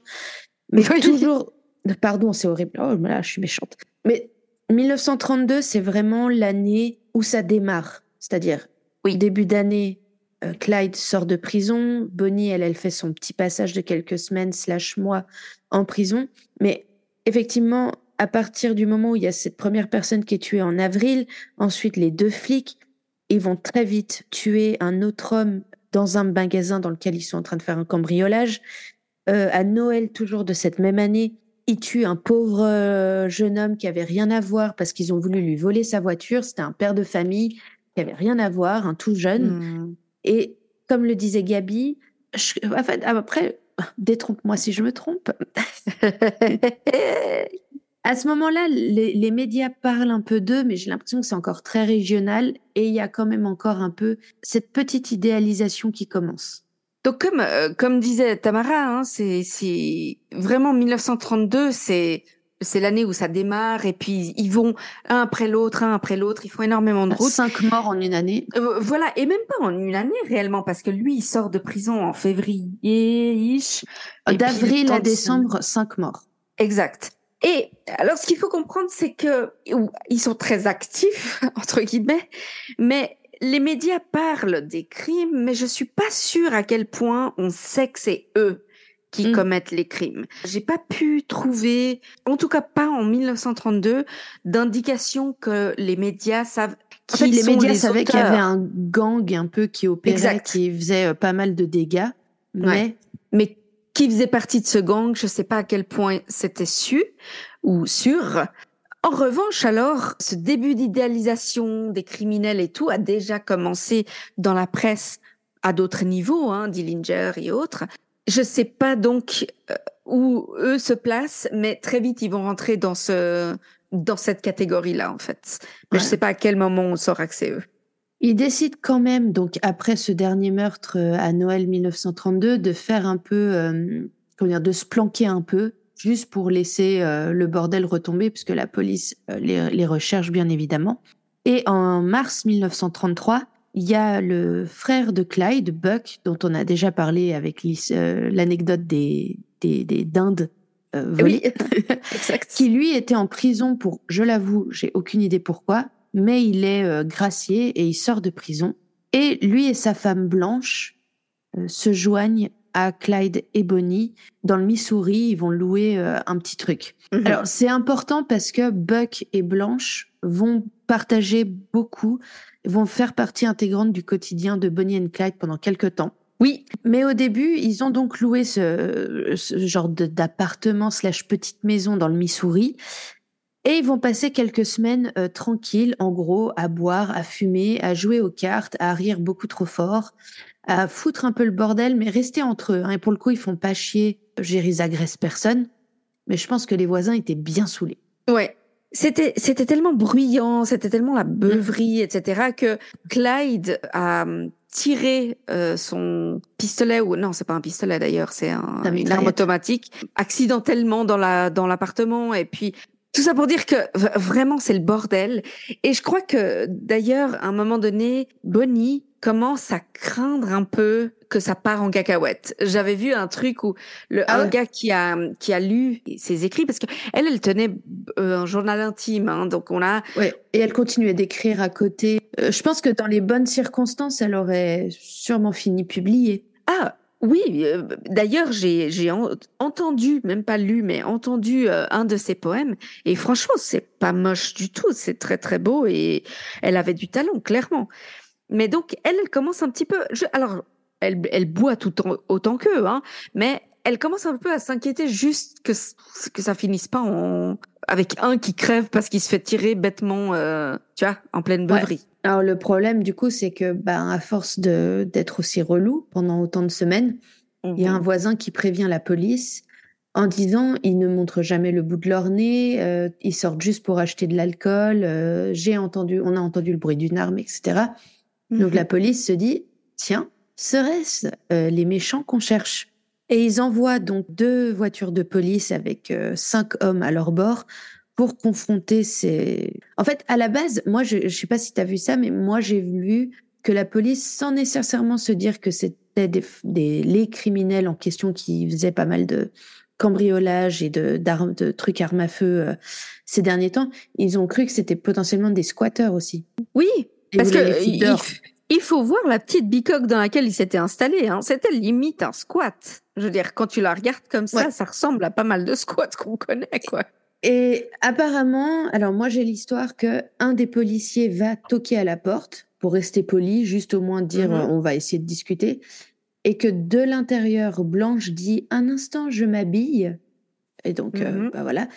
Mais toujours, pardon, c'est horrible. Oh là, je suis méchante. Mais 1932, c'est vraiment l'année où ça démarre. C'est-à-dire, oui. début d'année, euh, Clyde sort de prison. Bonnie, elle, elle fait son petit passage de quelques semaines slash mois en prison. Mais effectivement, à partir du moment où il y a cette première personne qui est tuée en avril, ensuite les deux flics, ils vont très vite tuer un autre homme dans un magasin dans lequel ils sont en train de faire un cambriolage. Euh, à Noël, toujours de cette même année, ils tuent un pauvre euh, jeune homme qui avait rien à voir parce qu'ils ont voulu lui voler sa voiture. C'était un père de famille qui avait rien à voir, un tout jeune. Hmm. Et comme le disait Gabi, en fait, après, détrompe-moi si je me trompe. À ce moment-là, les, médias parlent un peu d'eux, mais j'ai l'impression que c'est encore très régional et il y a quand même encore un peu cette petite idéalisation qui commence. Donc comme euh, comme disait Tamara, hein, c'est vraiment 1932, c'est c'est l'année où ça démarre et puis ils vont un après l'autre, un après l'autre. Ils font énormément de routes. Cinq morts en une année. Euh, voilà, et même pas en une année réellement, parce que lui, il sort de prison en février. D'avril à décembre, cinq morts. Exact. Et alors, ce qu'il faut comprendre, c'est que ils sont très actifs entre guillemets, mais les médias parlent des crimes, mais je suis pas sûre à quel point on sait que c'est eux qui mm. commettent les crimes. J'ai pas pu trouver, en tout cas pas en 1932, d'indication que les médias savent. En fait, les médias savaient qu'il y avait un gang un peu qui opérait, qui faisait euh, pas mal de dégâts, mais mais qui faisait partie de ce gang. Je ne sais pas à quel point c'était su ou sûr. En revanche, alors, ce début d'idéalisation des criminels et tout a déjà commencé dans la presse à d'autres niveaux, hein, Dillinger et autres. Je ne sais pas donc euh, où eux se placent, mais très vite ils vont rentrer dans ce dans cette catégorie-là en fait. Mais je ne sais pas à quel moment on saura que c'est eux. Il décide quand même, donc après ce dernier meurtre euh, à Noël 1932, de faire un peu, euh, comment dire, de se planquer un peu, juste pour laisser euh, le bordel retomber, puisque la police les, les, recherche bien évidemment. Et en mars 1933, il y a le frère de Clyde, Buck, dont on a déjà parlé avec l'anecdote des, des, des dindes volées, qui lui était en prison pour, je l'avoue, j'ai aucune idée pourquoi, mais il est euh, gracié et il sort de prison. Et lui et sa femme blanche euh, se joignent à Clyde et Bonnie. Dans le Missouri, ils vont louer euh, un petit truc. Mhm. Alors, c'est important parce que Buck et Blanche vont partager beaucoup, vont faire partie intégrante du quotidien de Bonnie et Clyde pendant quelques temps. Oui, mais au début, ils ont donc loué ce, genre d'appartement slash petite maison dans le Missouri. Et ils vont passer quelques semaines euh, tranquilles, en gros, à boire, à fumer, à jouer aux cartes, à rire beaucoup trop fort, à foutre un peu le bordel, mais rester entre eux. Hein. Et pour le coup, ils font pas chier. Jerry agresse personne. Mais je pense que les voisins étaient bien saoulés. Ouais, c'était, c'était tellement bruyant, c'était tellement la beuverie, etc., que Clyde a hum, tiré euh, son pistolet, ou non, c'est pas un pistolet d'ailleurs, c'est un, une arme automatique, accidentellement dans la dans l'appartement, et puis tout ça pour dire que vraiment c'est le bordel. Et je crois que d'ailleurs, à un moment donné, Bonnie commence à craindre un peu que ça part en cacahuète. J'avais vu un truc où le ah un gars qui a qui a lu ses écrits parce que elle elle tenait euh, un journal intime hein, donc on a ouais et elle continuait d'écrire à côté. Euh, je pense que dans les bonnes circonstances elle aurait sûrement fini publié. Ah oui, euh, d'ailleurs, j'ai entendu, même pas lu, mais entendu un de ses poèmes. Et franchement, c'est pas moche du tout. C'est très très beau et elle avait du talent, clairement. Mais donc, elle, elle commence un petit peu. Je, alors, elle, elle boit tout autant qu'eux, hein, mais elle commence un peu à s'inquiéter juste que, que ça finisse pas en, avec un qui crève parce qu'il se fait tirer bêtement, euh, tu vois, en pleine beuverie. Alors le problème du coup, c'est que ben à force d'être aussi relou pendant autant de semaines, il y a un mhm. voisin qui prévient la police en disant ils ne montrent jamais le bout de leur nez, euh, ils sortent juste pour acheter de l'alcool. Euh, j'ai entendu, on a entendu le bruit d'une arme, etc. Donc la police se dit tiens, serait-ce euh, les méchants qu'on cherche? Et ils envoient donc deux voitures de police avec cinq hommes à leur bord pour confronter ces... En fait, à la base, moi, je ne sais pas si tu as vu ça, mais moi, j'ai vu que la police, sans nécessairement se dire que c'était des, les criminels en question qui faisaient pas mal de cambriolage et de, de trucs armes à feu euh, ces derniers temps, ils ont cru que c'était potentiellement des squatteurs aussi. Oui, parce que il faut voir la petite bicoque dans laquelle il s'était installé. Hein. C'était limite un squat. Je veux dire, quand tu la regardes comme ça, ça ressemble à pas mal de squats qu'on connaît, quoi. Et apparemment, alors moi j'ai l'histoire que un des policiers va toquer à la porte pour rester poli, juste au moins dire mm-hmm. on va essayer de discuter, et que de l'intérieur Blanche dit un instant je m'habille. Et donc euh, mm-hmm. bah voilà,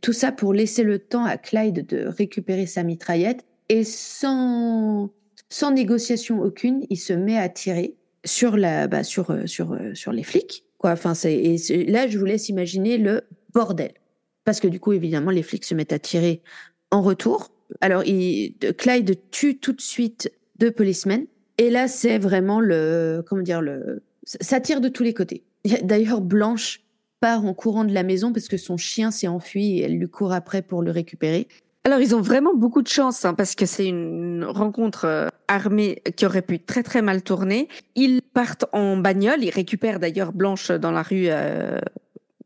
tout ça pour laisser le temps à Clyde de récupérer sa mitraillette et sans sans négociation aucune, il se met à tirer sur la, bah, sur, euh, sur, euh, sur les flics. Quoi. Enfin, c'est, et là, je vous laisse imaginer le bordel. Parce que du coup, évidemment, les flics se mettent à tirer en retour. Alors, Clyde tue tout de suite deux policemen. Et là, c'est vraiment le, comment dire, le, ça tire de tous les côtés. D'ailleurs, Blanche part en courant de la maison parce que son chien s'est enfui et elle lui court après pour le récupérer. Alors, ils ont vraiment beaucoup de chance hein, parce que c'est une rencontre euh, armée qui aurait pu très très mal tourner. Ils partent en bagnole, ils récupèrent d'ailleurs Blanche dans la rue. Euh,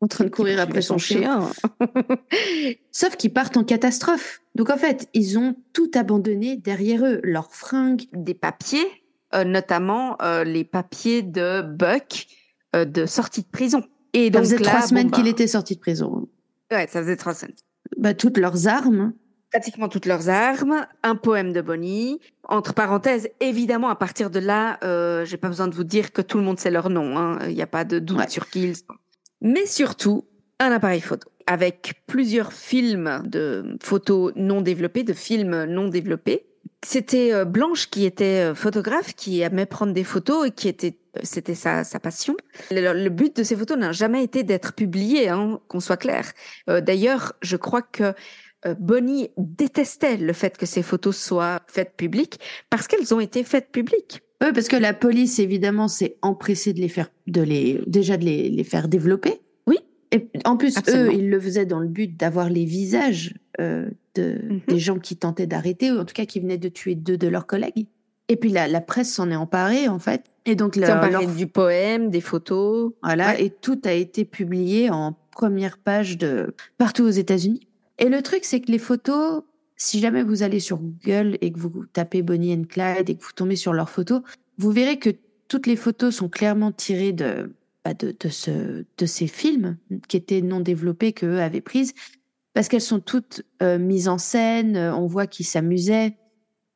en train de courir après son chien. Sauf qu'ils partent en catastrophe. Donc en fait, ils ont tout abandonné derrière eux, leurs fringues, des papiers, euh, notamment les papiers de Buck de sortie de prison. Et donc ça faisait trois semaines qu'il bah était sorti de prison. Ouais, ça faisait trois semaines. Bah, toutes leurs armes pratiquement toutes leurs armes, un poème de Bonnie. Entre parenthèses, évidemment, à partir de là, euh, j'ai pas besoin de vous dire que tout le monde sait leur nom. Hein. Il n'y a pas de doute sur qui ils sont. Mais surtout, un appareil photo avec plusieurs films de photos non développés, de films non développés. C'était euh, Blanche qui était euh, photographe, qui aimait prendre des photos et qui était, euh, c'était sa, passion. Le, but de ces photos n'a jamais été d'être publié, hein, qu'on soit clair. D'ailleurs, je crois que Bonnie détestait le fait que ces photos soient faites publiques parce qu'elles ont été faites publiques. Oui, parce que la police, évidemment, s'est empressée de les faire, de les, déjà de les, faire développer. Oui. Et en plus, eux, ils le faisaient dans le but d'avoir les visages euh, de, mhm. des gens qui tentaient d'arrêter, ou en tout cas qui venaient de tuer deux de leurs collègues. Et puis la, la presse s'en est emparée, en fait. Et donc, leur, du poème, des photos. Voilà, et tout a été publié en première page de partout aux États-Unis. Et le truc, c'est que les photos, si jamais vous allez sur Google et que vous tapez Bonnie and Clyde et que vous tombez sur leurs photos, vous verrez que toutes les photos sont clairement tirées de, bah, de, de, ce, de ces films qui étaient non développés qu'eux avaient prises, parce qu'elles sont toutes euh, mises en scène, on voit qu'ils s'amusaient.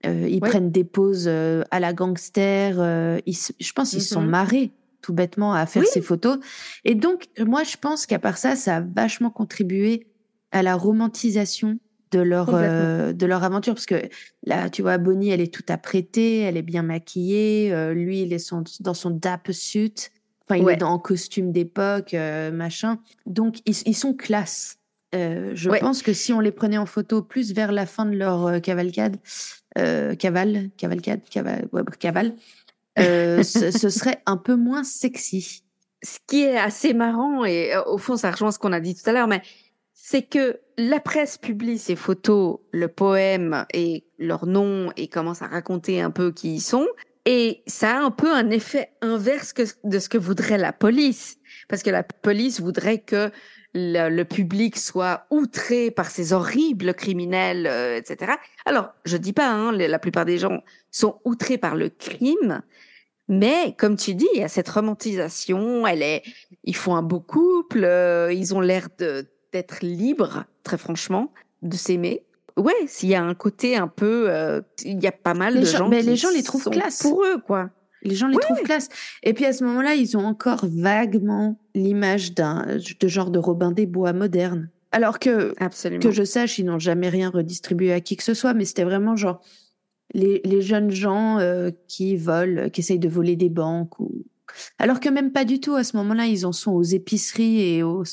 ils prennent des poses à la gangster. je pense qu'ils se sont mmh marrés tout bêtement à faire ces photos. Et donc, moi, je pense qu'à part ça, ça a vachement contribué à la romantisation de leur euh, de leur aventure parce que là tu vois Bonnie elle est tout apprêtée elle est bien maquillée euh, lui il est dans son dap suit enfin il est dans, en costume d'époque euh, machin. Donc ils, sont classe. Je pense que si on les prenait en photo plus vers la fin de leur cavalcade cavale cavalcade cavale, cavale ce, ce, serait un peu moins sexy. Ce qui est assez marrant et au fond ça rejoint ce qu'on a dit tout à l'heure mais c'est que la presse publie ces photos, le poème et leur nom et commence à raconter un peu qui ils sont. Et ça a un peu un effet inverse de ce que voudrait la police. Parce que la police voudrait que le, public soit outré par ces horribles criminels, euh, etc. Alors, je dis pas, hein, la plupart des gens sont outrés par le crime, mais comme tu dis, il y a cette romantisation. Elle est, ils font un beau couple, euh, ils ont l'air de d'être libre, très franchement, de s'aimer. Ouais, s'il y a un côté un peu, euh, il y a pas mal de gens, mais les gens les trouvent classe pour eux, quoi. Les gens les trouvent classe. Et puis à ce moment-là, ils ont encore vaguement l'image d'un de genre de Robin des Bois moderne. Alors que, que je sache, ils n'ont jamais rien redistribué à qui que ce soit, mais c'était vraiment genre les, les jeunes gens euh, qui volent, qui essayent de voler des banques. Ou... Alors que même pas du tout, à ce moment-là, ils en sont aux épiceries et aux,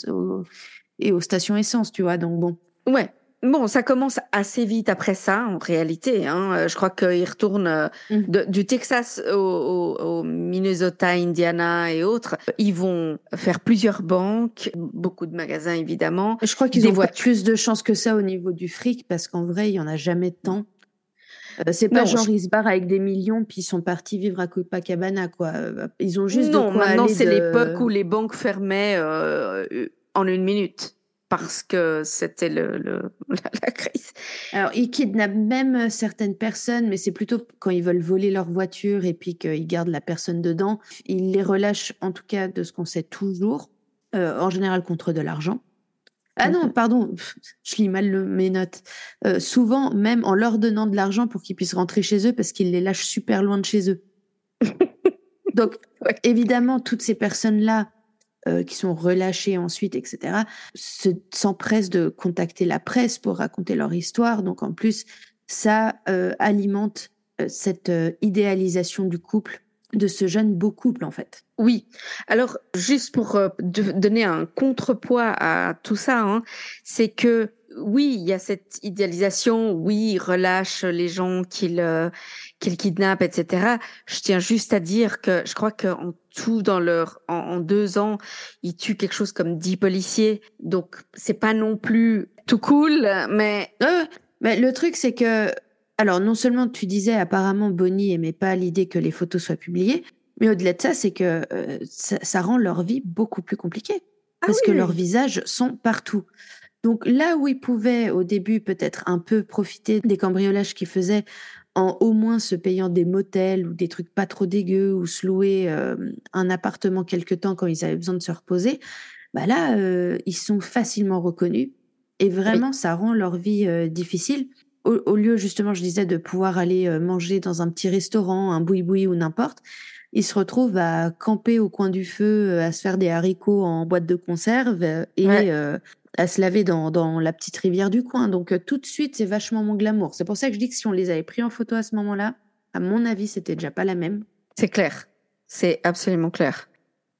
et aux stations essence, tu vois. Donc bon. Ouais. Bon, ça commence assez vite après ça, en réalité. Hein. Euh, je crois qu'ils retournent euh, mmh. du Texas au, Minnesota, Indiana et autres. Ils vont faire plusieurs banques, beaucoup de magasins évidemment. Je crois qu'ils ont plus de chances que ça au niveau du fric, parce qu'en vrai, il y en a jamais tant. Euh, c'est pas genre ils se barrent avec des millions puis ils sont partis vivre à Copacabana quoi. Ils ont juste non. De quoi maintenant c'est l'époque où les banques fermaient en une minute parce que c'était le, la, crise. Alors, ils kidnappent même certaines personnes, mais c'est plutôt quand ils veulent voler leur voiture et puis qu'ils gardent la personne dedans. Ils les relâchent, en tout cas de ce qu'on sait toujours, euh, en général contre de l'argent. Ah non, pardon, je lis mal mes notes. Euh, souvent, même en leur donnant de l'argent pour qu'ils puissent rentrer chez eux parce qu'ils les lâchent super loin de chez eux. Donc, évidemment, toutes ces personnes-là euh, qui sont relâchés ensuite, etc., s'empressent de contacter la presse pour raconter leur histoire. Donc en plus, ça euh, alimente euh, cette idéalisation du couple de ce jeune beau couple en fait. Oui. Alors juste pour donner un contrepoids à tout ça, hein, c'est que oui, il y a cette idéalisation, oui, ils relâchent les gens qu'ils euh, qu'ils kidnappent, etc. Je tiens juste à dire que je crois qu'en tout, dans leur, en, deux ans, ils tuent quelque chose comme dix policiers. Donc, c'est pas non plus tout cool, mais... Euh, mais le truc, c'est que, alors, non seulement tu disais apparemment Bonnie aimait pas l'idée que les photos soient publiées, mais au-delà de ça, c'est que euh, ça, rend leur vie beaucoup plus compliquée. Ah parce que leurs visages sont partout. Donc là où ils pouvaient au début peut-être un peu profiter des cambriolages qu'ils faisaient en au moins se payant des motels ou des trucs pas trop dégueux ou se louer euh, un appartement quelque temps quand ils avaient besoin de se reposer, bah là euh, ils sont facilement reconnus et vraiment ça rend leur vie euh, difficile. Au, lieu justement, je disais, de pouvoir aller manger dans un petit restaurant, un boui-boui ou n'importe, ils se retrouvent à camper au coin du feu, à se faire des haricots en boîte de conserve et à se laver dans, dans, la petite rivière du coin. Donc euh, tout de suite, c'est vachement mon glamour. C'est pour ça que je dis que si on les avait pris en photo à ce moment-là, à mon avis, c'était déjà pas la même. C'est clair. C'est absolument clair.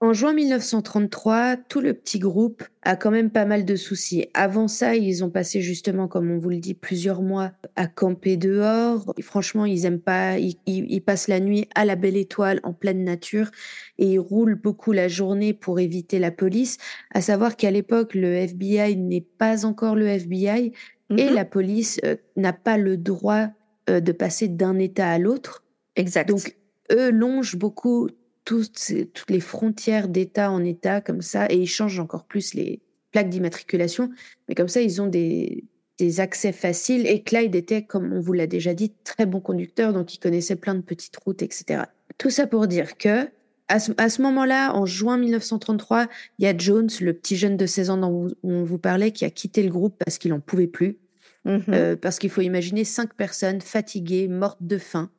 En juin 1933, tout le petit groupe a quand même pas mal de soucis. Avant ça, ils ont passé justement, comme on vous le dit, plusieurs mois à camper dehors. franchement, ils aiment pas. Ils, passent la nuit à la belle étoile en pleine nature et ils roulent beaucoup la journée pour éviter la police. À savoir qu'à l'époque, le FBI n'est pas encore le FBI et mhm. la police euh, n'a pas le droit euh, de passer d'un État à l'autre. Exact. Donc eux longent beaucoup toutes, toutes les frontières d'État en État comme ça, et ils changent encore plus les plaques d'immatriculation. Mais comme ça, ils ont des, des accès faciles. Et Clyde était, comme on vous l'a déjà dit, très bon conducteur, donc il connaissait plein de petites routes, etc. Tout ça pour dire que, à ce, moment-là, en juin 1933, il y a Jones, le petit jeune de 16 ans dont on vous parlait, qui a quitté le groupe parce qu'il n'en pouvait plus. Mhm. parce qu'il faut imaginer cinq personnes fatiguées, mortes de faim,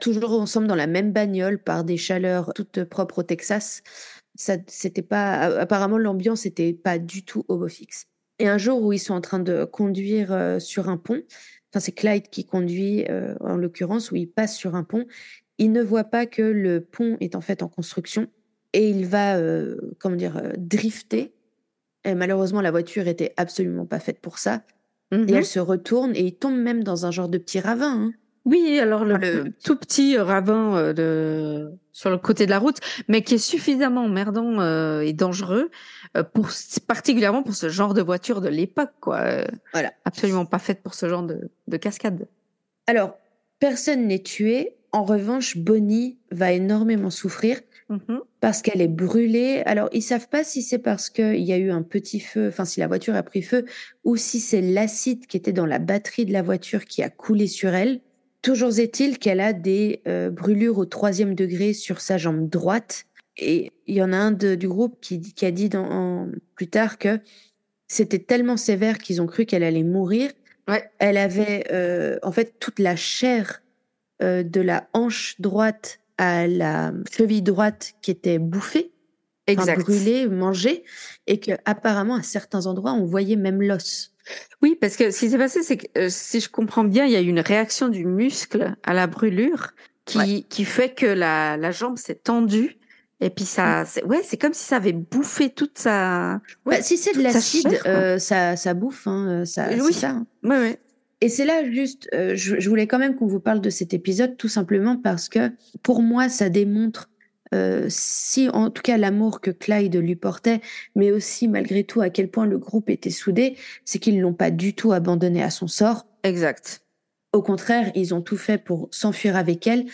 toujours ensemble dans la même bagnole par des chaleurs toutes propres au Texas. Ça, c'était pas, apparemment, l'ambiance n'était pas du tout au beau fixe. Et un jour où ils sont en train de conduire sur un pont, enfin c'est Clyde qui conduit en l'occurrence, où il passe sur un pont, il ne voit pas que le pont est en fait en construction et il va, comment dire, drifter. Et malheureusement, la voiture était absolument pas faite pour ça. Et elle mmh se retourne et il tombe même dans un genre de petit ravin. Hein. Oui, alors le, tout petit ravin euh, de sur le côté de la route, mais qui est suffisamment emmerdant euh, et dangereux euh, pour particulièrement pour ce genre de voiture de l'époque, quoi. Voilà, absolument pas faite pour ce genre de, de cascade. Alors, personne n'est tué. En revanche, Bonnie va énormément souffrir mmh parce qu'elle est brûlée. Alors, ils savent pas si c'est parce qu'il y a eu un petit feu, enfin si la voiture a pris feu, ou si c'est l'acide qui était dans la batterie de la voiture qui a coulé sur elle. Toujours est-il qu'elle a des euh, brûlures au troisième degré sur sa jambe droite. Et il y en a un du groupe qui, a dit dans, plus tard que c'était tellement sévère qu'ils ont cru qu'elle allait mourir. Elle avait euh, en fait toute la chair euh, de la hanche droite à la cheville droite qui était bouffée, brûlée, mangée, et que apparemment à certains endroits on voyait même l'os. Oui, parce que ce qui s'est passé, c'est que euh, si je comprends bien, il y a eu une réaction du muscle à la brûlure qui, qui fait que la, la jambe s'est tendue. Et puis ça, mm. ouais, c'est comme si ça avait bouffé toute sa. Ouais, bah, si c'est de l'acide, euh, ça, ça bouffe, hein, euh, ça. Oui, ça. Hein. Ouais, ouais. Et c'est là juste, je, je, voulais quand même qu'on vous parle de cet épisode, tout simplement parce que pour moi, ça démontre euh, si en tout cas l'amour que Clyde lui portait, mais aussi malgré tout à quel point le groupe était soudé, c'est qu'ils l'ont pas du tout abandonné à son sort. Exact. Au contraire, ils ont tout fait pour s'enfuir avec elle.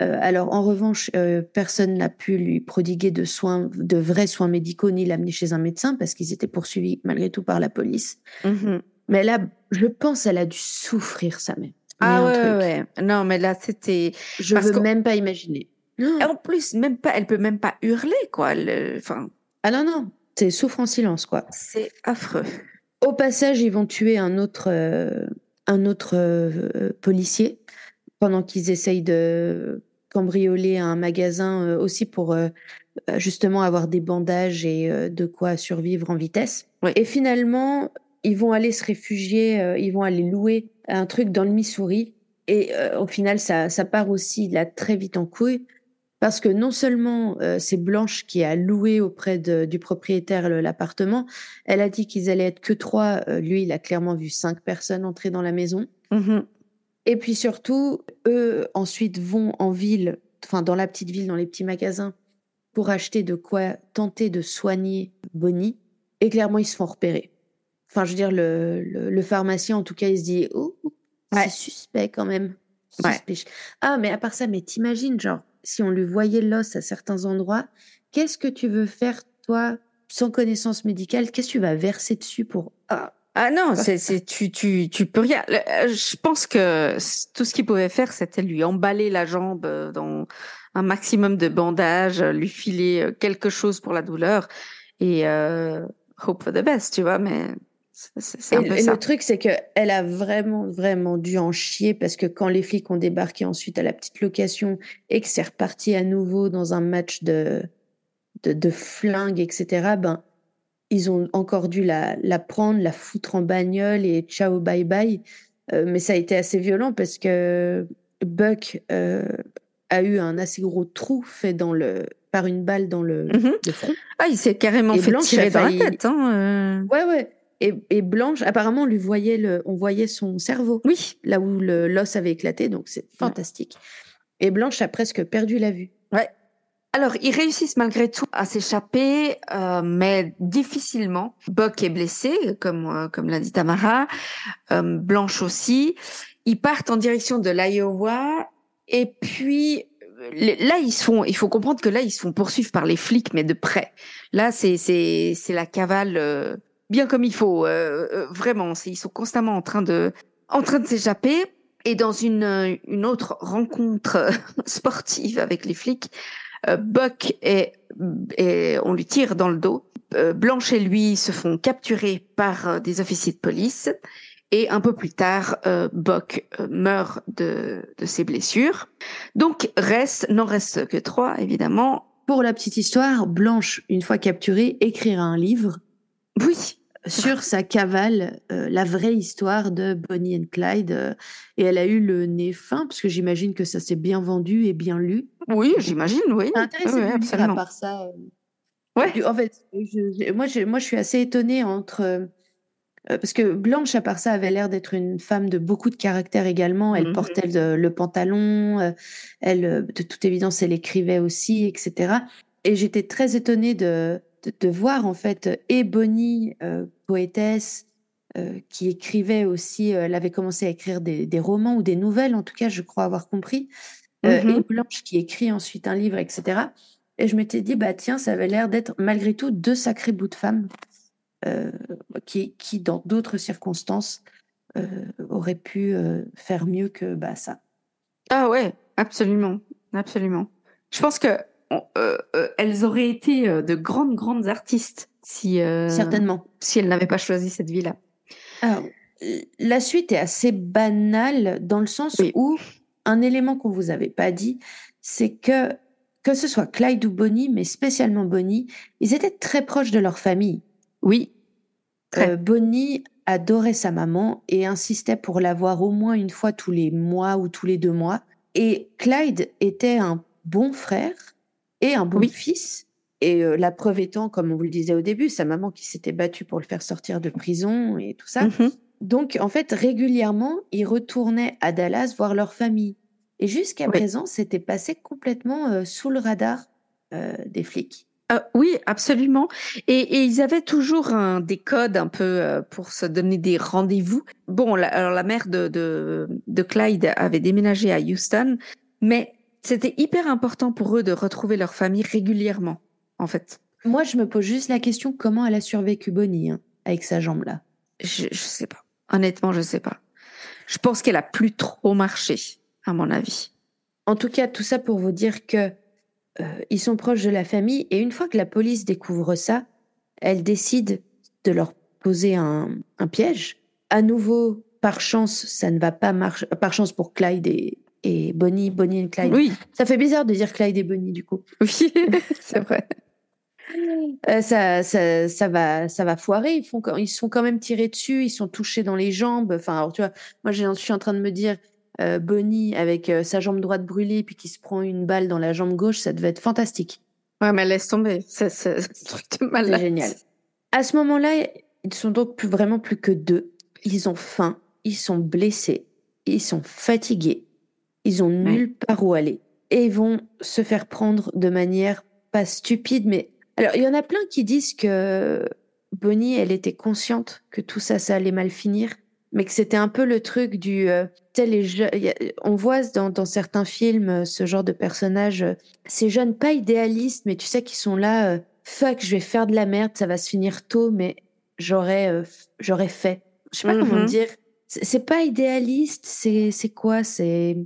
Euh, alors en revanche, euh, personne n'a pu lui prodiguer de soins, de vrais soins médicaux, ni l'amener chez un médecin parce qu'ils étaient poursuivis malgré tout par la police. Mm-hmm. Mais là, je pense, elle a dû souffrir sa mère. Ah ouais, ouais, Non, mais là, c'était. Je ne veux même pas imaginer. En plus, même pas, elle peut même pas hurler, quoi. Enfin. Ah non, non, c'est souffre en silence, quoi. C'est affreux. Au passage, ils vont tuer un autre, euh, un autre euh, policier pendant qu'ils essayent de cambrioler un magasin euh, aussi pour justement avoir des bandages et de quoi survivre en vitesse. Et finalement, ils vont aller se réfugier, ils vont aller louer un truc dans le Missouri. Et au final, ça, ça part aussi là très vite en couille parce que non seulement euh, c'est Blanche qui a loué auprès de, du propriétaire l'appartement, elle a dit qu'ils allaient être que trois. Euh, lui, il a clairement vu cinq personnes entrer dans la maison. Mmh Et puis surtout, eux ensuite vont en ville, enfin dans la petite ville, dans les petits magasins, pour acheter de quoi tenter de soigner Bonnie. Et clairement, ils se font repérer. Enfin, je veux dire, le, le, pharmacien, en tout cas, il se dit, oh, c'est suspect quand même. Ah, mais à part ça, mais t'imagines, genre, si on lui voyait l'os à certains endroits, qu'est-ce que tu veux faire, toi, sans connaissance médicale? Qu'est-ce que tu vas verser dessus pour. Ah, ah non, c'est, tu, tu, tu peux rien. Euh, je pense que tout ce qu'il pouvait faire, c'était lui emballer la jambe euh, dans un maximum de bandages, lui filer euh, quelque chose pour la douleur et hope for the best, tu vois, mais c'est un et, le truc, c'est qu'elle a vraiment, vraiment dû en chier parce que quand les flics ont débarqué ensuite à la petite location et que c'est reparti à nouveau dans un match de, de, de flingue, etc., ben, ils ont encore dû la, la, prendre, la foutre en bagnole et ciao, bye bye. Euh, mais ça a été assez violent parce que Buck euh, a eu un assez gros trou fait dans le, par une balle dans le, mm-hmm. front. Ah, il s'est carrément fait tirer dans la tête. Hein, euh. Ouais, ouais. Et, Blanche, apparemment, on lui voyait le, on voyait son cerveau. Oui. Là où l'os avait éclaté, donc c'est fantastique. Et Blanche a presque perdu la vue. Ouais. Alors, ils réussissent malgré tout à s'échapper, euh, mais difficilement. Buck est blessé, comme euh, comme l'a dit Tamara. Euh, Blanche aussi. Ils partent en direction de l'Iowa, et puis là ils se font. Il faut comprendre que là ils se font poursuivre par les flics, mais de près. Là, c'est c'est c'est la cavale bien comme il faut. Euh, euh, vraiment, ils sont constamment en train de, en train de s'échapper. Et dans une, euh, une autre rencontre sportive avec les flics, Buck et, et on lui tire dans le dos. Blanche et lui se font capturer par des officiers de police. Et un peu plus tard, euh, Buck euh, meurt de, de ses blessures. Donc, reste, n'en reste que trois, évidemment. Pour la petite histoire, Blanche, une fois capturée, écrira un livre. Oui. Sur sa cavale, euh, la vraie histoire de Bonnie and Clyde. et elle a eu le nez fin, parce que j'imagine que ça s'est bien vendu et bien lu. Oui, j'imagine, oui. Intéressant, oui, absolument. à part ça. Ouais. En fait, moi, je, moi, je suis assez étonnée entre euh, parce que Blanche, à part ça, avait l'air d'être une femme de beaucoup de caractère également. Elle mmh portait le, pantalon, euh, elle, euh, de toute évidence, elle écrivait aussi, etc. Et j'étais très étonnée de, de, voir en fait et Bonnie, poétesse, qui écrivait aussi, elle avait commencé à écrire des, des, romans ou des nouvelles, en tout cas, je crois avoir compris, mmh et Blanche qui écrit ensuite un livre, etc. Et je m'étais dit, bah tiens, ça avait l'air d'être malgré tout deux sacrés bouts de femmes. Euh, qui, qui, dans d'autres circonstances, euh, aurait pu euh, faire mieux que bah, ça. Ah ouais, absolument, absolument. Je pense que elles auraient été de grandes, grandes artistes si certainement si elles n'avaient pas choisi cette vie-là. la suite est assez banale dans le sens où un élément qu'on vous avait pas dit, c'est que que ce soit Clyde ou Bonnie, mais spécialement Bonnie, ils étaient très proches de leur famille. Oui. Euh, Bonnie adorait sa maman et insistait pour la voir au moins une fois tous les mois ou tous les deux mois. Et Clyde était un bon frère et un bon fils. Et euh, la preuve étant, comme on vous le disait au début, sa maman qui s'était battue pour le faire sortir de prison et tout ça. Mm-hmm. Donc, en fait, régulièrement, ils retournaient à Dallas voir leur famille. Et jusqu'à présent, c'était passé complètement euh, sous le radar des flics. Euh, oui, absolument. Et, ils avaient toujours un, des codes un peu euh, pour se donner des rendez-vous. Bon, la, alors la mère de, de, Clyde avait déménagé à Houston, mais c'était hyper important pour eux de retrouver leur famille régulièrement, en fait. Moi, je me pose juste la question comment elle a survécu Bonnie hein, avec sa jambe-là? Je, je sais pas. Honnêtement, je sais pas. Je pense qu'elle a plus trop marché, à mon avis. En tout cas, tout ça pour vous dire que euh, ils sont proches de la famille et une fois que la police découvre ça, elle décide de leur poser un, piège. À nouveau, par chance, ça ne va pas marcher. Par chance pour Clyde et, et Bonnie, Bonnie et Clyde. Oui. Ça fait bizarre de dire Clyde et Bonnie du coup. Oui, c'est vrai. Euh, ça, ça, ça, va, ça va foirer. Ils, font, ils sont quand même tirés dessus, ils sont touchés dans les jambes. Enfin, tu vois, moi, je suis en train de me dire, euh, Bonnie avec euh, sa jambe droite brûlée puis qui se prend une balle dans la jambe gauche, ça devait être fantastique. Ouais, mais laisse tomber, c'est truc de malade. génial. À ce moment-là, ils sont donc plus, vraiment plus que deux. Ils ont faim, ils sont blessés, ils sont fatigués, ils ont nulle part où aller et ils vont se faire prendre de manière pas stupide, mais alors il y en a plein qui disent que Bonnie, elle était consciente que tout ça, ça allait mal finir mais que c'était un peu le truc du euh, on voit dans, dans, certains films euh, ce genre de personnages euh, ces jeunes pas idéalistes mais tu sais qui sont là euh, fuck je vais faire de la merde ça va se finir tôt mais j'aurais j'aurais fait. Je sais pas comment mm-hmm. dire. C'est pas idéaliste c'est c'est quoi? C'est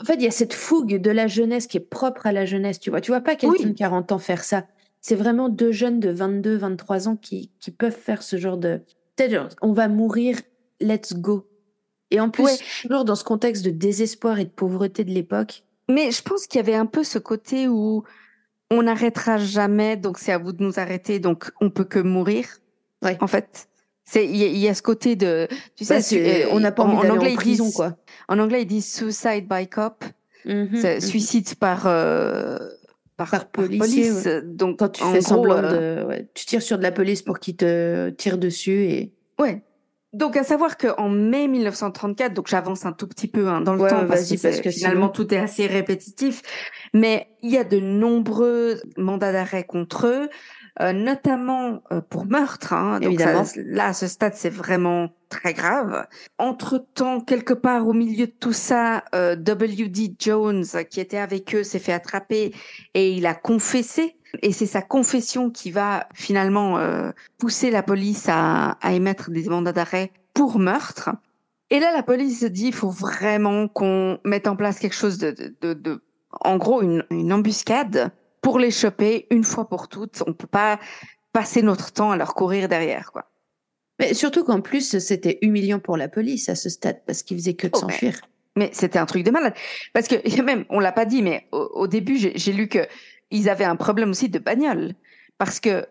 en fait il y a cette fougue de la jeunesse qui est propre à la jeunesse tu vois tu vois pas quelqu'un de 40 ans faire ça c'est vraiment deux jeunes de 22 23 ans qui qui peuvent faire ce genre de on va mourir let's go. Et en plus, toujours dans ce contexte de désespoir et de pauvreté de l'époque. Mais je pense qu'il y avait un peu ce côté où on n'arrêtera jamais, donc c'est à vous de nous arrêter, donc on peut que mourir. Ouais. En fait, c'est il y, a ce côté de, tu sais, on n'a pas envie en, anglais en prison quoi. En anglais ils disent suicide by cop, mm-hmm, mm-hmm. suicide par, euh, par, police. Donc quand tu fais semblant euh, de, ouais, tu tires sur de la police pour qu'ils te tirent dessus et. Ouais. Donc, à savoir qu'en mai 1934, donc j'avance un tout petit peu hein, dans le temps parce que, parce que finalement tout est assez répétitif, mais il y a de nombreux mandats d'arrêt contre eux, euh, notamment euh, pour meurtre. Hein, donc Évidemment. là, à ce stade, c'est vraiment très grave. Entre-temps, quelque part au milieu de tout ça, euh, W.D. Jones, qui était avec eux, s'est fait attraper et il a confessé et c'est sa confession qui va finalement euh, pousser la police à, à émettre des mandats d'arrêt pour meurtre. Et là, la police se dit, il faut vraiment qu'on mette en place quelque chose de, de, de, en gros, une, une, embuscade pour les choper une fois pour toutes. On peut pas passer notre temps à leur courir derrière, quoi. Mais surtout qu'en plus, c'était humiliant pour la police à ce stade parce qu'ils faisaient que de oh, s'enfuir. Mais, c'était un truc de malade. Parce que même, on l'a pas dit, mais au, début, j'ai lu que ils avaient un problème aussi de bagnole. Parce que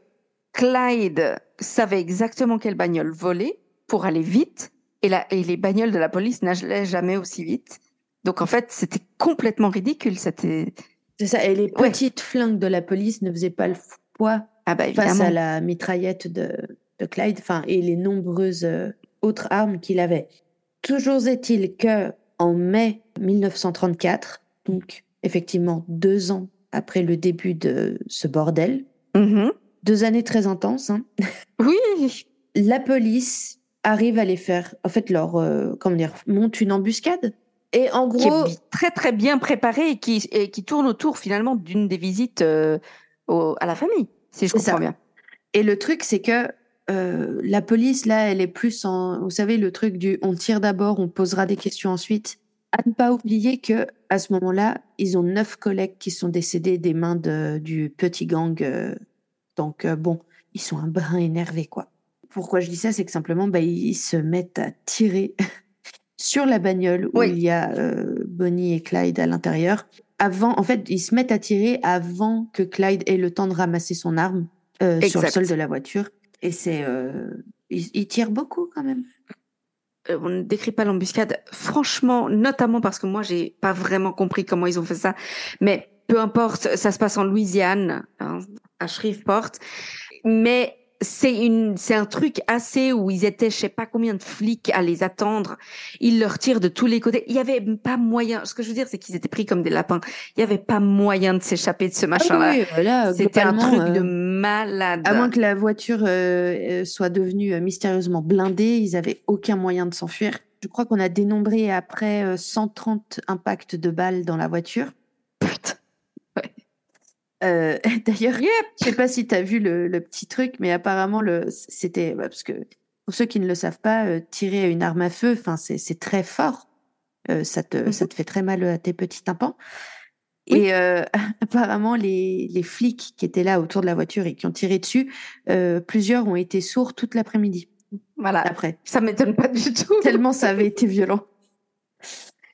Clyde savait exactement quelle bagnole voler pour aller vite. Et, la, et les bagnoles de la police n'allaient jamais aussi vite. Donc en fait, c'était complètement ridicule. C'était. C'est ça. Et les petites flingues de la police ne faisaient pas le poids ah bah, face à la mitraillette de, de Clyde, enfin, et les nombreuses euh, autres armes qu'il avait. Toujours est-il que en mai 1934, donc effectivement deux ans après le début de ce bordel, mm-hmm. deux années très intenses. Hein, oui. La police arrive à les faire, en fait, leur, euh, comment dire, monte une embuscade et en gros, qui est très très bien préparé et qui, et qui tourne autour finalement d'une des visites euh, à la famille, si je comprends bien. Et le truc, c'est que euh, la police là, elle est plus en, vous savez, le truc du on tire d'abord, on posera des questions ensuite. À ne pas oublier que à ce moment-là, ils ont neuf collègues qui sont décédés des mains de, du petit gang. Euh, donc bon, ils sont un brin énervés quoi. Pourquoi je dis ça, c'est que simplement, bah, ils se mettent à tirer sur la bagnole où il y a euh, Bonnie et Clyde à l'intérieur. Avant, en fait, ils se mettent à tirer avant que Clyde ait le temps de ramasser son arme euh, sur le sol de la voiture. Et c'est, euh, ils, tirent beaucoup quand même. On ne décrit pas l'embuscade, franchement, notamment parce que moi, j'ai pas vraiment compris comment ils ont fait ça. Mais peu importe, ça se passe en Louisiane, hein, à Shreveport. Mais c'est une, c'est un truc assez où ils étaient, je sais pas combien de flics à les attendre. Ils leur tirent de tous les côtés. Il y avait pas moyen. Ce que je veux dire, c'est qu'ils étaient pris comme des lapins. Il y avait pas moyen de s'échapper de ce ah machin-là. C'était un truc de euh, malade. À moins que la voiture euh, euh, soit devenue mystérieusement blindée, ils avaient aucun moyen de s'enfuir. Je crois qu'on a dénombré après 130 impacts de balles dans la voiture. Euh, d'ailleurs, je sais pas si tu as vu le, petit truc, mais apparemment, c'était bah, parce que pour ceux qui ne le savent pas, euh, tirer une arme à feu, c'est très fort. Euh, ça te mmh ça te fait très mal à tes petits tympans. Et apparemment, les, les flics qui étaient là autour de la voiture et qui ont tiré dessus, plusieurs ont été sourds toute l'après-midi. Voilà. Après, ça m'étonne pas du tout. Tellement ça avait été violent.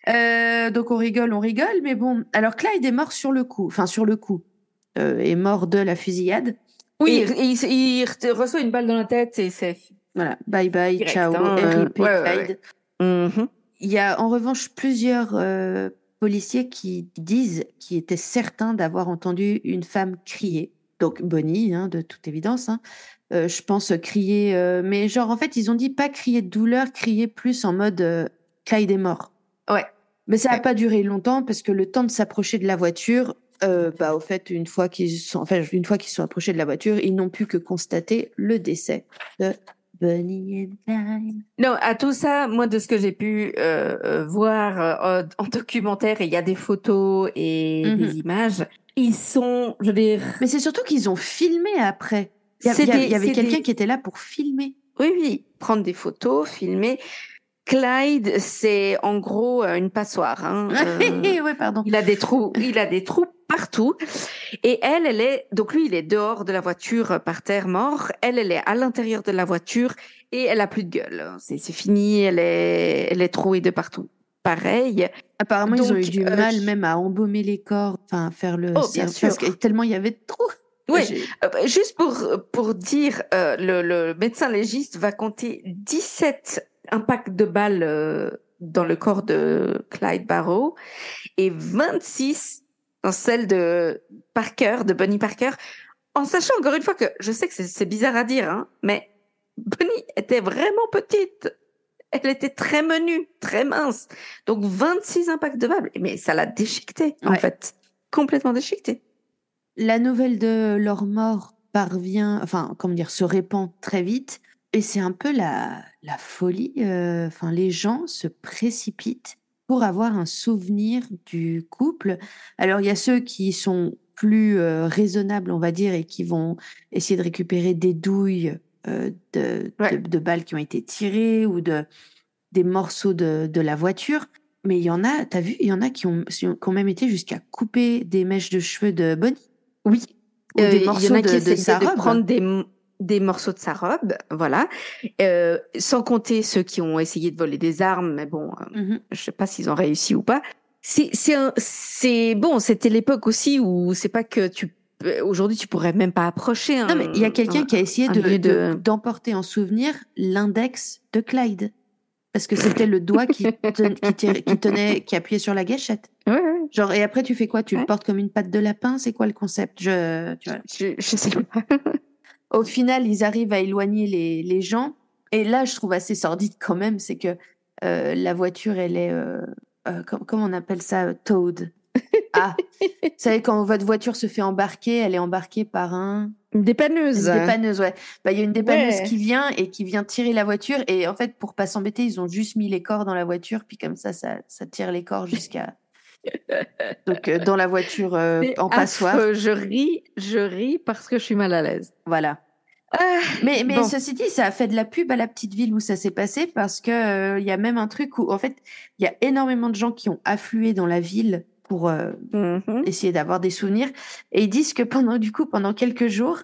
donc on rigole, on rigole, mais bon. Alors Clyde est mort sur le coup, enfin sur le coup. Euh, est mort de la fusillade. Oui, il, reçoit une balle dans la tête et c'est voilà, bye bye, ciao, hein, mhm. Il y a en revanche plusieurs euh, policiers qui disent, qui étaient certains d'avoir entendu une femme crier. Donc Bonnie, hein, de toute évidence. Hein. Euh, je pense crier, mais genre en fait ils ont dit pas crier de douleur, crier plus en mode Clyde est mort. Ouais. Mais ça n'a pas duré longtemps parce que le temps de s'approcher de la voiture, euh, bah, au fait, une fois qu'ils sont, enfin, une fois qu'ils sont approchés de la voiture, ils n'ont pu que constater le décès de Bunny and Clyde. Non, à tout ça, moi, de ce que j'ai pu euh, voir euh, en documentaire, il y a des photos et des mhm. images. Ils sont, je veux dire. Mais c'est surtout qu'ils ont filmé après. Il y, avait quelqu'un qui était là pour filmer. Oui, oui, prendre des photos, filmer. Clyde, c'est en gros une passoire. Hein. oui, pardon. Il a des trous, il a des trous partout. Et elle, elle est, donc lui, il est dehors de la voiture euh, par terre mort. Elle, elle est à l'intérieur de la voiture et elle a plus de gueule. C'est fini, elle est, elle est trouée de partout. Pareil. Apparemment, ils ont eu du euh, mal même à embaumer les corps, enfin, faire le. Oh, bien sûr. tellement il y avait de trous. Oui, euh, bah, juste pour, pour dire, le, le, médecin légiste va compter 17 impacts de balles dans le corps de Clyde Barrow et 26 dans celle de Parker, de Bonnie Parker, en sachant encore une fois que je sais que c'est bizarre à dire, hein, mais Bonnie était vraiment petite. Elle était très menue, très mince. Donc 26 impacts de balles. Mais ça l'a déchiquetée, en fait. Complètement déchiquetée. La nouvelle de leur mort parvient, enfin, comment dire, se répand très vite. Et c'est un peu la, la folie. Euh, enfin, les gens se précipitent pour avoir un souvenir du couple. Alors, il y a ceux qui sont plus euh, raisonnables, on va dire, et qui vont essayer de récupérer des douilles euh, de, de, balles qui ont été tirées ou de, des morceaux de, de la voiture. Mais il y en a, tu as vu, il y en a qui ont, qui ont même été jusqu'à couper des mèches de cheveux de Bonnie. Oui. Ou des morceaux euh, il y en a qui de, de, de prendre des, des morceaux de sa robe, voilà, euh, sans compter ceux qui ont essayé de voler des armes, mais bon, euh, mm-hmm. je sais pas s'ils ont réussi ou pas. C'est bon, c'était l'époque aussi où c'est pas que tu aujourd'hui tu pourrais même pas approcher. non mais il y a quelqu'un qui a essayé de d'emporter en souvenir l'index de Clyde parce que c'était le doigt qui, qui, tenait, qui appuyait sur la gâchette. Ouais, Genre, et après, tu fais quoi? Tu le portes comme une patte de lapin? C'est quoi le concept? Je, tu vois. je, sais pas. Au final, ils arrivent à éloigner les, les, gens. Et là, je trouve assez sordide quand même, c'est que euh, la voiture, elle est. Euh, euh, comment on appelle ça Towed? Ah, vous savez, quand votre voiture se fait embarquer, elle est embarquée par un. Une dépanneuse. Une dépanneuse, ouais. Bah, il y a une dépanneuse qui vient et qui vient tirer la voiture. Et en fait, pour pas s'embêter, ils ont juste mis les corps dans la voiture. Puis comme ça, ça, ça tire les corps jusqu'à. Donc, euh, dans la voiture euh, en passoire. Je ris, je ris parce que je suis mal à l'aise. Voilà. Ah, mais ceci dit, ça a fait de la pub à la petite ville où ça s'est passé parce que euh, il y a même un truc où en fait il y a énormément de gens qui ont afflué dans la ville pour euh, mmh essayer d'avoir des souvenirs. Et ils disent que pendant, du coup, pendant quelques jours,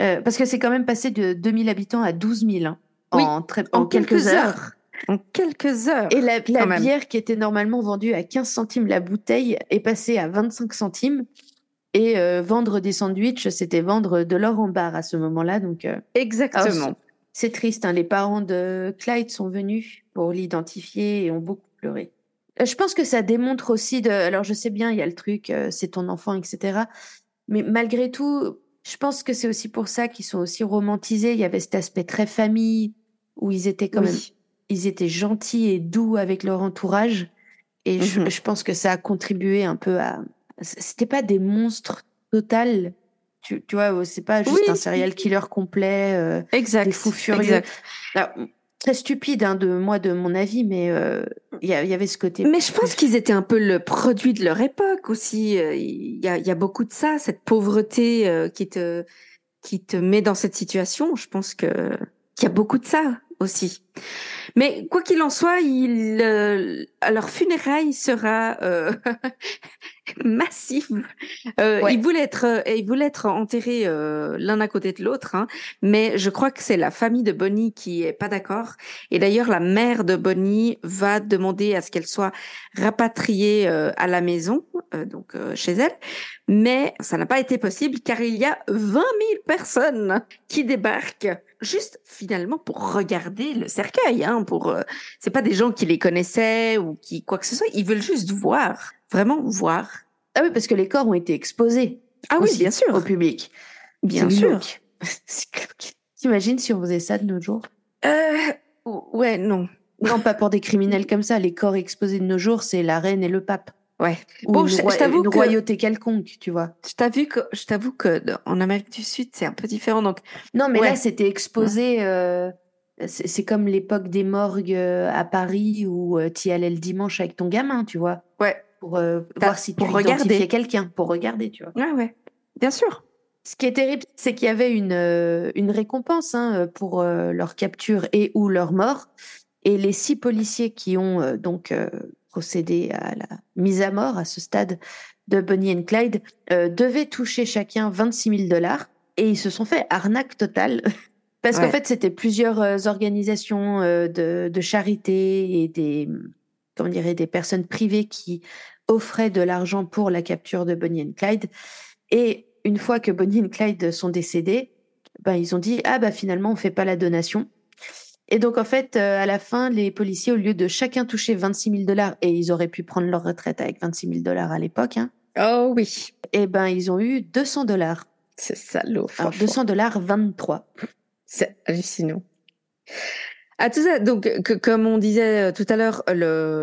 euh, parce que c'est quand même passé de 2000 habitants à 12 000 hein, en, très, en, quelques, heures. En quelques heures. Et la, la bière qui était normalement vendue à 15 centimes la bouteille est passée à 25 centimes. Et euh, vendre des sandwichs, c'était vendre de l'or en barre à ce moment-là. Donc, Exactement. C'est triste. Hein. Les parents de Clyde sont venus pour l'identifier et ont beaucoup pleuré. Euh, je pense que ça démontre aussi de. Alors, je sais bien, il y a le truc, euh, c'est ton enfant, etc. Mais malgré tout, je pense que c'est aussi pour ça qu'ils sont aussi romantisés. Il y avait cet aspect très famille où ils étaient quand même, ils étaient gentils et doux avec leur entourage. Et je, mmh pense que ça a contribué un peu à. C'était pas des monstres total. Tu, tu vois, c'est pas juste un serial killer complet. Euh, exact. Des fous furieux très stupide hein, de moi, de mon avis, mais euh, il y, avait ce côté. Mais je pense qu'ils étaient un peu le produit de leur époque aussi. Euh, il y a, y a, beaucoup de ça, cette pauvreté euh, qui te qui te met dans cette situation. Je pense que qu'il y a beaucoup de ça aussi. Mais quoi qu'il en soit, il, euh, leur funérailles sera euh, massive. Euh, Ils voulaient être, euh, ils voulaient être enterrés euh, l'un à côté de l'autre, hein, mais je crois que c'est la famille de Bonnie qui est pas d'accord. Et d'ailleurs, la mère de Bonnie va demander à ce qu'elle soit rapatriée à la maison, donc chez elle, mais ça n'a pas été possible car il y a 20 000 personnes qui débarquent juste finalement pour regarder le cercueil. Hein, pour euh, c'est pas des gens qui les connaissaient ou qui quoi que ce soit. Ils veulent juste voir, vraiment voir. Ah oui, parce que les corps ont été exposés. Ah oui, bien sûr, au public. Bien sûr. T'imagines si on faisait ça de nos jours? Euh, Ouais, non. Non, pas pour des criminels comme ça. Les corps exposés de nos jours, c'est la reine et le pape. Ouais. bon, je, t'avoue que royauté quelconque, tu vois. Je t'avoue que je t'avoue que en Amérique du Sud, c'est un peu différent. Donc non, mais là, c'était exposé. Euh, c'est comme l'époque des morgues euh, à Paris où euh, tu y allais le dimanche avec ton gamin, tu vois. Ouais. Pour voir si tu regarder quelqu'un, pour regarder, tu vois. Ouais, ouais. Bien sûr. Ce qui est terrible, c'est qu'il y avait une, une récompense hein, pour leur capture et ou leur mort. Et les six policiers qui ont donc procéder à la mise à mort à ce stade de Bonnie and Clyde euh, devaient toucher chacun 26 000 dollars et ils se sont fait arnaque totale. Parce qu'en fait, c'était plusieurs euh, organisations euh, de, de, charité et des, comment dirait, des personnes privées qui offraient de l'argent pour la capture de Bonnie and Clyde. Et une fois que Bonnie and Clyde sont décédés, ben, ils ont dit, ah bah finalement, on fait pas la donation. Et donc, en fait, euh, à la fin, les policiers, au lieu de chacun toucher 26 000 dollars, et ils auraient pu prendre leur retraite avec 26 000 dollars à l'époque, hein, oh oui, et eh ben, ils ont eu 200 dollars. C'est salaud. Alors, 200 dollars 23. C'est hallucinant. À tout ça, donc comme on disait euh, tout à l'heure,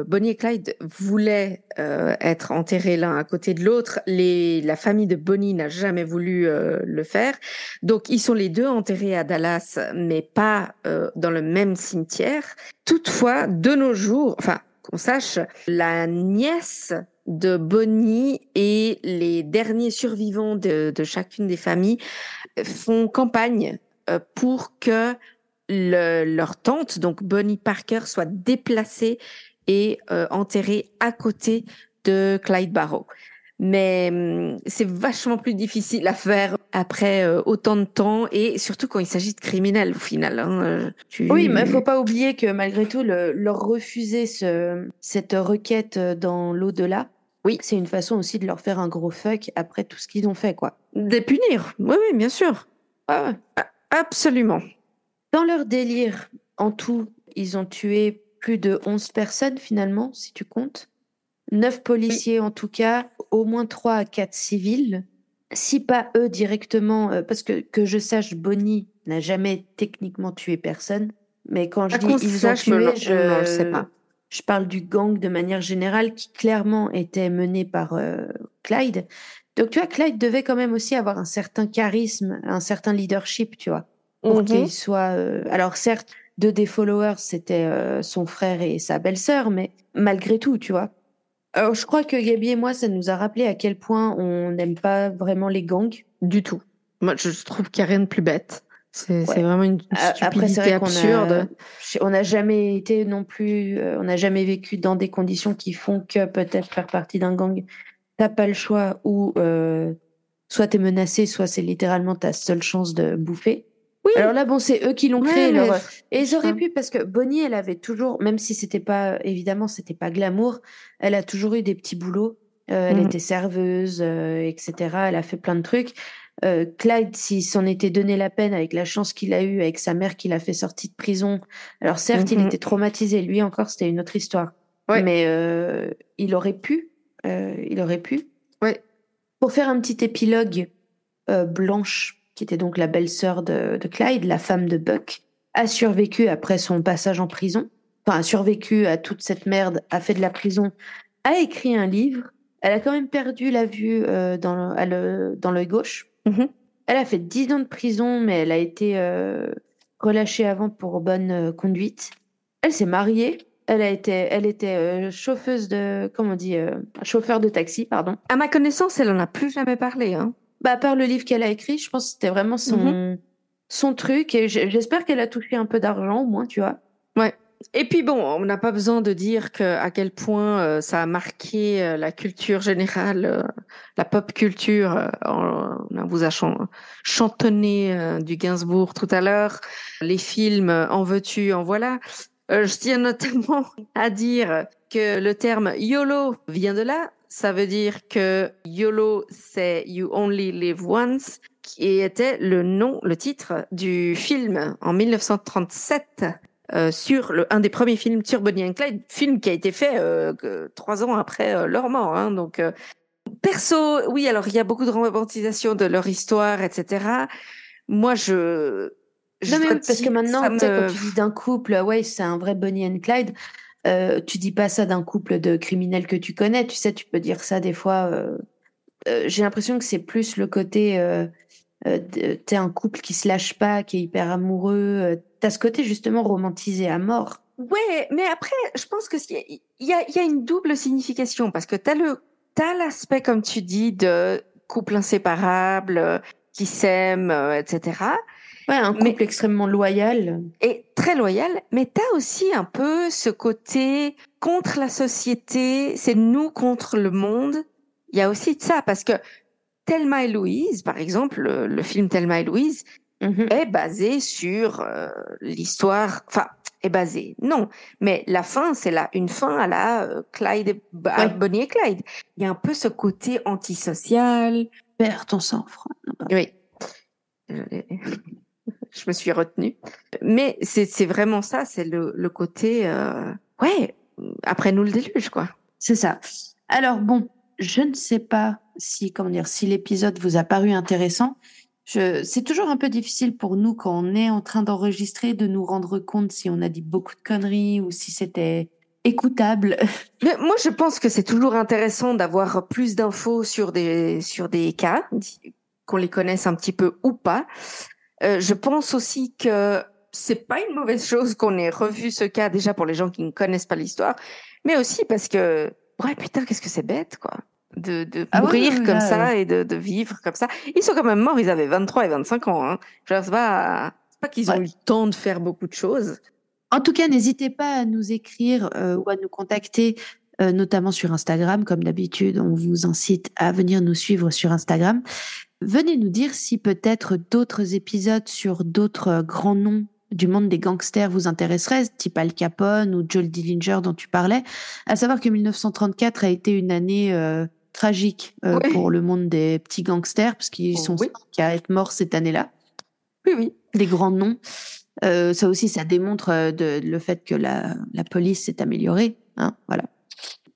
Bonnie et Clyde voulaient euh, être enterrés l'un à côté de l'autre. La famille de Bonnie n'a jamais voulu euh, le faire, donc ils sont les deux enterrés à Dallas, mais pas dans le même cimetière. Toutefois, de nos jours, enfin qu'on sache, la nièce de Bonnie et les derniers survivants de chacune des familles font campagne pour que leur tante, donc Bonnie Parker, soit déplacée et euh, enterrée à côté de Clyde Barrow. Mais hum, c'est vachement plus difficile à faire après euh, autant de temps et surtout quand il s'agit de criminels au final. Hein, euh, oui, mais il faut pas oublier que malgré tout, leur refuser ce, cette requête dans l'au-delà, oui, c'est une façon aussi de leur faire un gros fuck après tout ce qu'ils ont fait, quoi. Des punir, oui, oui, bien sûr. Ah, absolument. Dans leur délire, en tout, ils ont tué plus de 11 personnes finalement, si tu comptes. 9 policiers en tout cas, au moins 3 à 4 civils. Si pas eux directement, euh, parce que que je sache, Bonnie n'a jamais techniquement tué personne. Mais quand je dis ils ont tué, je, sais pas. Je parle du gang de manière générale qui clairement était mené par euh, Clyde. Donc tu vois, Clyde devait quand même aussi avoir un certain charisme, un certain leadership, tu vois, pour mhm. qu'il soit. Euh, alors certes, deux des followers c'était son frère et sa belle-sœur, mais malgré tout, tu vois, alors, je crois que Gabi et moi, ça nous a rappelé à quel point on n'aime pas vraiment les gangs. Du tout. Moi, je trouve qu'il n'y a rien de plus bête. C'est vraiment une stupidité absurde. on n'a jamais été non plus, euh, on n'a jamais vécu dans des conditions qui font que peut-être faire partie d'un gang, t'as pas le choix ou euh, soit t'es menacé, soit c'est littéralement ta seule chance de bouffer. Alors là, bon, c'est eux qui l'ont créé. Et ils auraient pu, parce que Bonnie, elle avait toujours, même si c'était pas, évidemment, c'était pas glamour, elle a toujours eu des petits boulots. Euh, elle mm. était serveuse, euh, etc. Elle a fait plein de trucs. Euh, Clyde, s'il s'en était donné la peine avec la chance qu'il a eue avec sa mère qui l'a fait sortir de prison. Alors certes, il mm-hmm. était traumatisé. Lui encore, c'était une autre histoire. Mais il aurait pu. Il aurait pu. Ouais. Pour faire un petit épilogue, Blanche qui était donc la belle-sœur de, Clyde, la femme de Buck, a survécu après son passage en prison, enfin a survécu à toute cette merde, a fait de la prison, a écrit un livre. Elle a quand même perdu la vue euh, dans l'œil gauche. Mm-hmm. Elle a fait 10 ans de prison, mais elle a été euh, relâchée avant pour bonne euh, conduite. Elle s'est mariée. Elle a été, elle était chauffeuse de, comment on dit, chauffeur de taxi, pardon. À ma connaissance, elle en a plus jamais parlé. Hein. Bah, à part le livre qu'elle a écrit, je pense que c'était vraiment son, mhm. son truc. Et j'espère qu'elle a touché un peu d'argent, au moins, tu vois. Ouais. Et puis bon, on n'a pas besoin de dire que, à quel point euh, ça a marqué euh, la culture générale, euh, la pop culture. on, vous a chantonné du Gainsbourg tout à l'heure. Les films En veux-tu, en voilà. Je tiens notamment à dire que le terme YOLO vient de là, ça veut dire que YOLO, c'est You Only Live Once, qui était le nom, le titre du film en 1937 euh, sur le, un des premiers films sur Bonnie and Clyde, film qui a été fait euh, trois ans après euh, leur mort. Hein, donc, euh, perso, oui, alors il y a beaucoup de romantisation de leur histoire, etc. Moi, je... non, mais parce que maintenant, me... quand tu dis d'un couple, ouais, c'est un vrai Bonnie and Clyde, euh, tu dis pas ça d'un couple de criminels que tu connais. Tu sais, tu peux dire ça des fois. Euh, euh, j'ai l'impression que c'est plus le côté. t'es un couple qui se lâche pas, qui est hyper amoureux. T'as ce côté justement romantisé à mort. Ouais, mais après, je pense que il y a, y a une double signification parce que t'as le t'as l'aspect comme tu dis de couple inséparable qui s'aime, etc. Ouais, un couple extrêmement loyal. Et très loyal, mais tu as aussi un peu ce côté contre la société, c'est nous contre le monde. Il y a aussi de ça, parce que Thelma et Louise, par exemple, le, film Thelma et Louise, mm-hmm. est basé sur euh, l'histoire, enfin, est basé, non, mais la fin, c'est là, une fin à la euh, Clyde, Bonnie et Clyde. Il y a un peu ce côté antisocial. Perds ton sang-froid. Oui je me suis retenue. Mais c'est vraiment ça, c'est le, le, côté, euh, ouais, après nous le déluge, quoi. C'est ça. Alors bon, je ne sais pas si, comment dire, si l'épisode vous a paru intéressant. C'est toujours un peu difficile pour nous quand on est en train d'enregistrer de nous rendre compte si on a dit beaucoup de conneries ou si c'était écoutable. Mais moi, je pense que c'est toujours intéressant d'avoir plus d'infos sur des sur des cas, qu'on les connaisse un petit peu ou pas. Euh, je pense aussi que c'est pas une mauvaise chose qu'on ait revu ce cas déjà pour les gens qui ne connaissent pas l'histoire, mais aussi parce que ouais putain qu'est-ce que c'est bête quoi de, de ah mourir comme ça et de, de, vivre comme ça. Ils sont quand même morts, ils avaient 23 et 25 ans. Hein. Genre c'est pas pas qu'ils ont eu le temps de faire beaucoup de choses. En tout cas, n'hésitez pas à nous écrire euh, ou à nous contacter notamment sur Instagram. Comme d'habitude, on vous incite à venir nous suivre sur Instagram. Venez nous dire si peut-être d'autres épisodes sur d'autres grands noms du monde des gangsters vous intéresseraient, type Al Capone ou Joel Dillinger dont tu parlais. À savoir que 1934 a été une année tragique pour le monde des petits gangsters, parce qu'ils oh sont oui. à être morts cette année-là. Oui, oui. Des grands noms. Euh, ça aussi, ça démontre euh, de, le fait que la, la police s'est améliorée. Hein, voilà.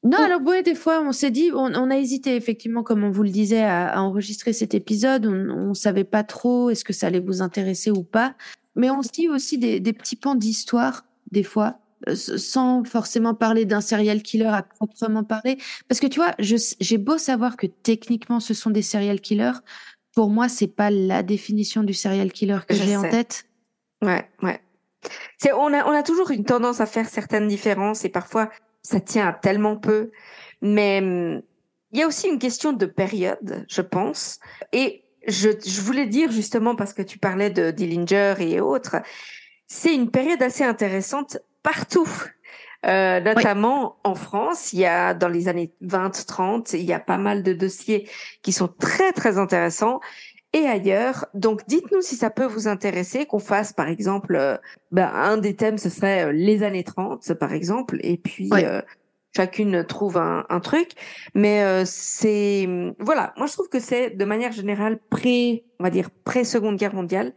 Non, alors oui, des fois, on s'est dit, on, on, a hésité effectivement, comme on vous le disait, à, à enregistrer cet épisode. On ne savait pas trop est-ce que ça allait vous intéresser ou pas. Mais on se dit aussi des, des petits pans d'histoire, des fois, euh, sans forcément parler d'un serial killer à proprement parler. Parce que tu vois, j'ai beau savoir que techniquement, ce sont des serial killers. Pour moi, c'est pas la définition du serial killer que j'ai en tête. Ouais, ouais. C'est, on a, on a toujours une tendance à faire certaines différences et parfois ça tient à tellement peu. Mais hum, il y a aussi une question de période, je pense. Et je, je voulais dire justement parce que tu parlais de Dillinger et autres, c'est une période assez intéressante partout. Euh, notamment en France, il y a dans les années 20-30, il y a pas mal de dossiers qui sont très très intéressants et ailleurs. Donc, dites-nous si ça peut vous intéresser qu'on fasse, par exemple, euh, ben, un des thèmes, ce serait euh, les années 30, par exemple, et puis euh, chacune trouve un, un truc. Mais c'est, voilà, moi je trouve que c'est de manière générale pré, on va dire pré-seconde guerre mondiale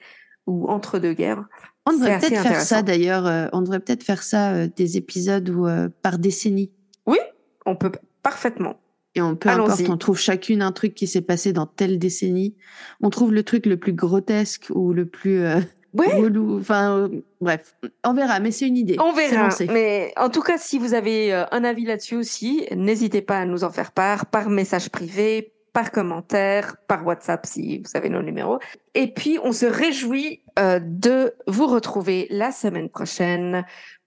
ou entre deux guerres. On devrait peut-être faire ça d'ailleurs. on devrait peut-être faire ça des épisodes ou par décennie. Oui, on peut parfaitement. Et on peut importe, on trouve chacune un truc qui s'est passé dans telle décennie. On trouve le truc le plus grotesque ou le plus euh, relou. Enfin, euh, bref, on verra, mais c'est une idée. On verra. Mais en tout cas, si vous avez euh, un avis là-dessus aussi, n'hésitez pas à nous en faire part par message privé, par commentaire, par WhatsApp si vous avez nos numéros. Et puis, on se réjouit euh, de vous retrouver la semaine prochaine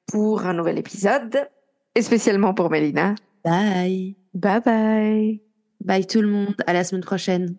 pour un nouvel épisode, et spécialement pour Mélina. Bye. Bye bye. Bye tout le monde. À la semaine prochaine.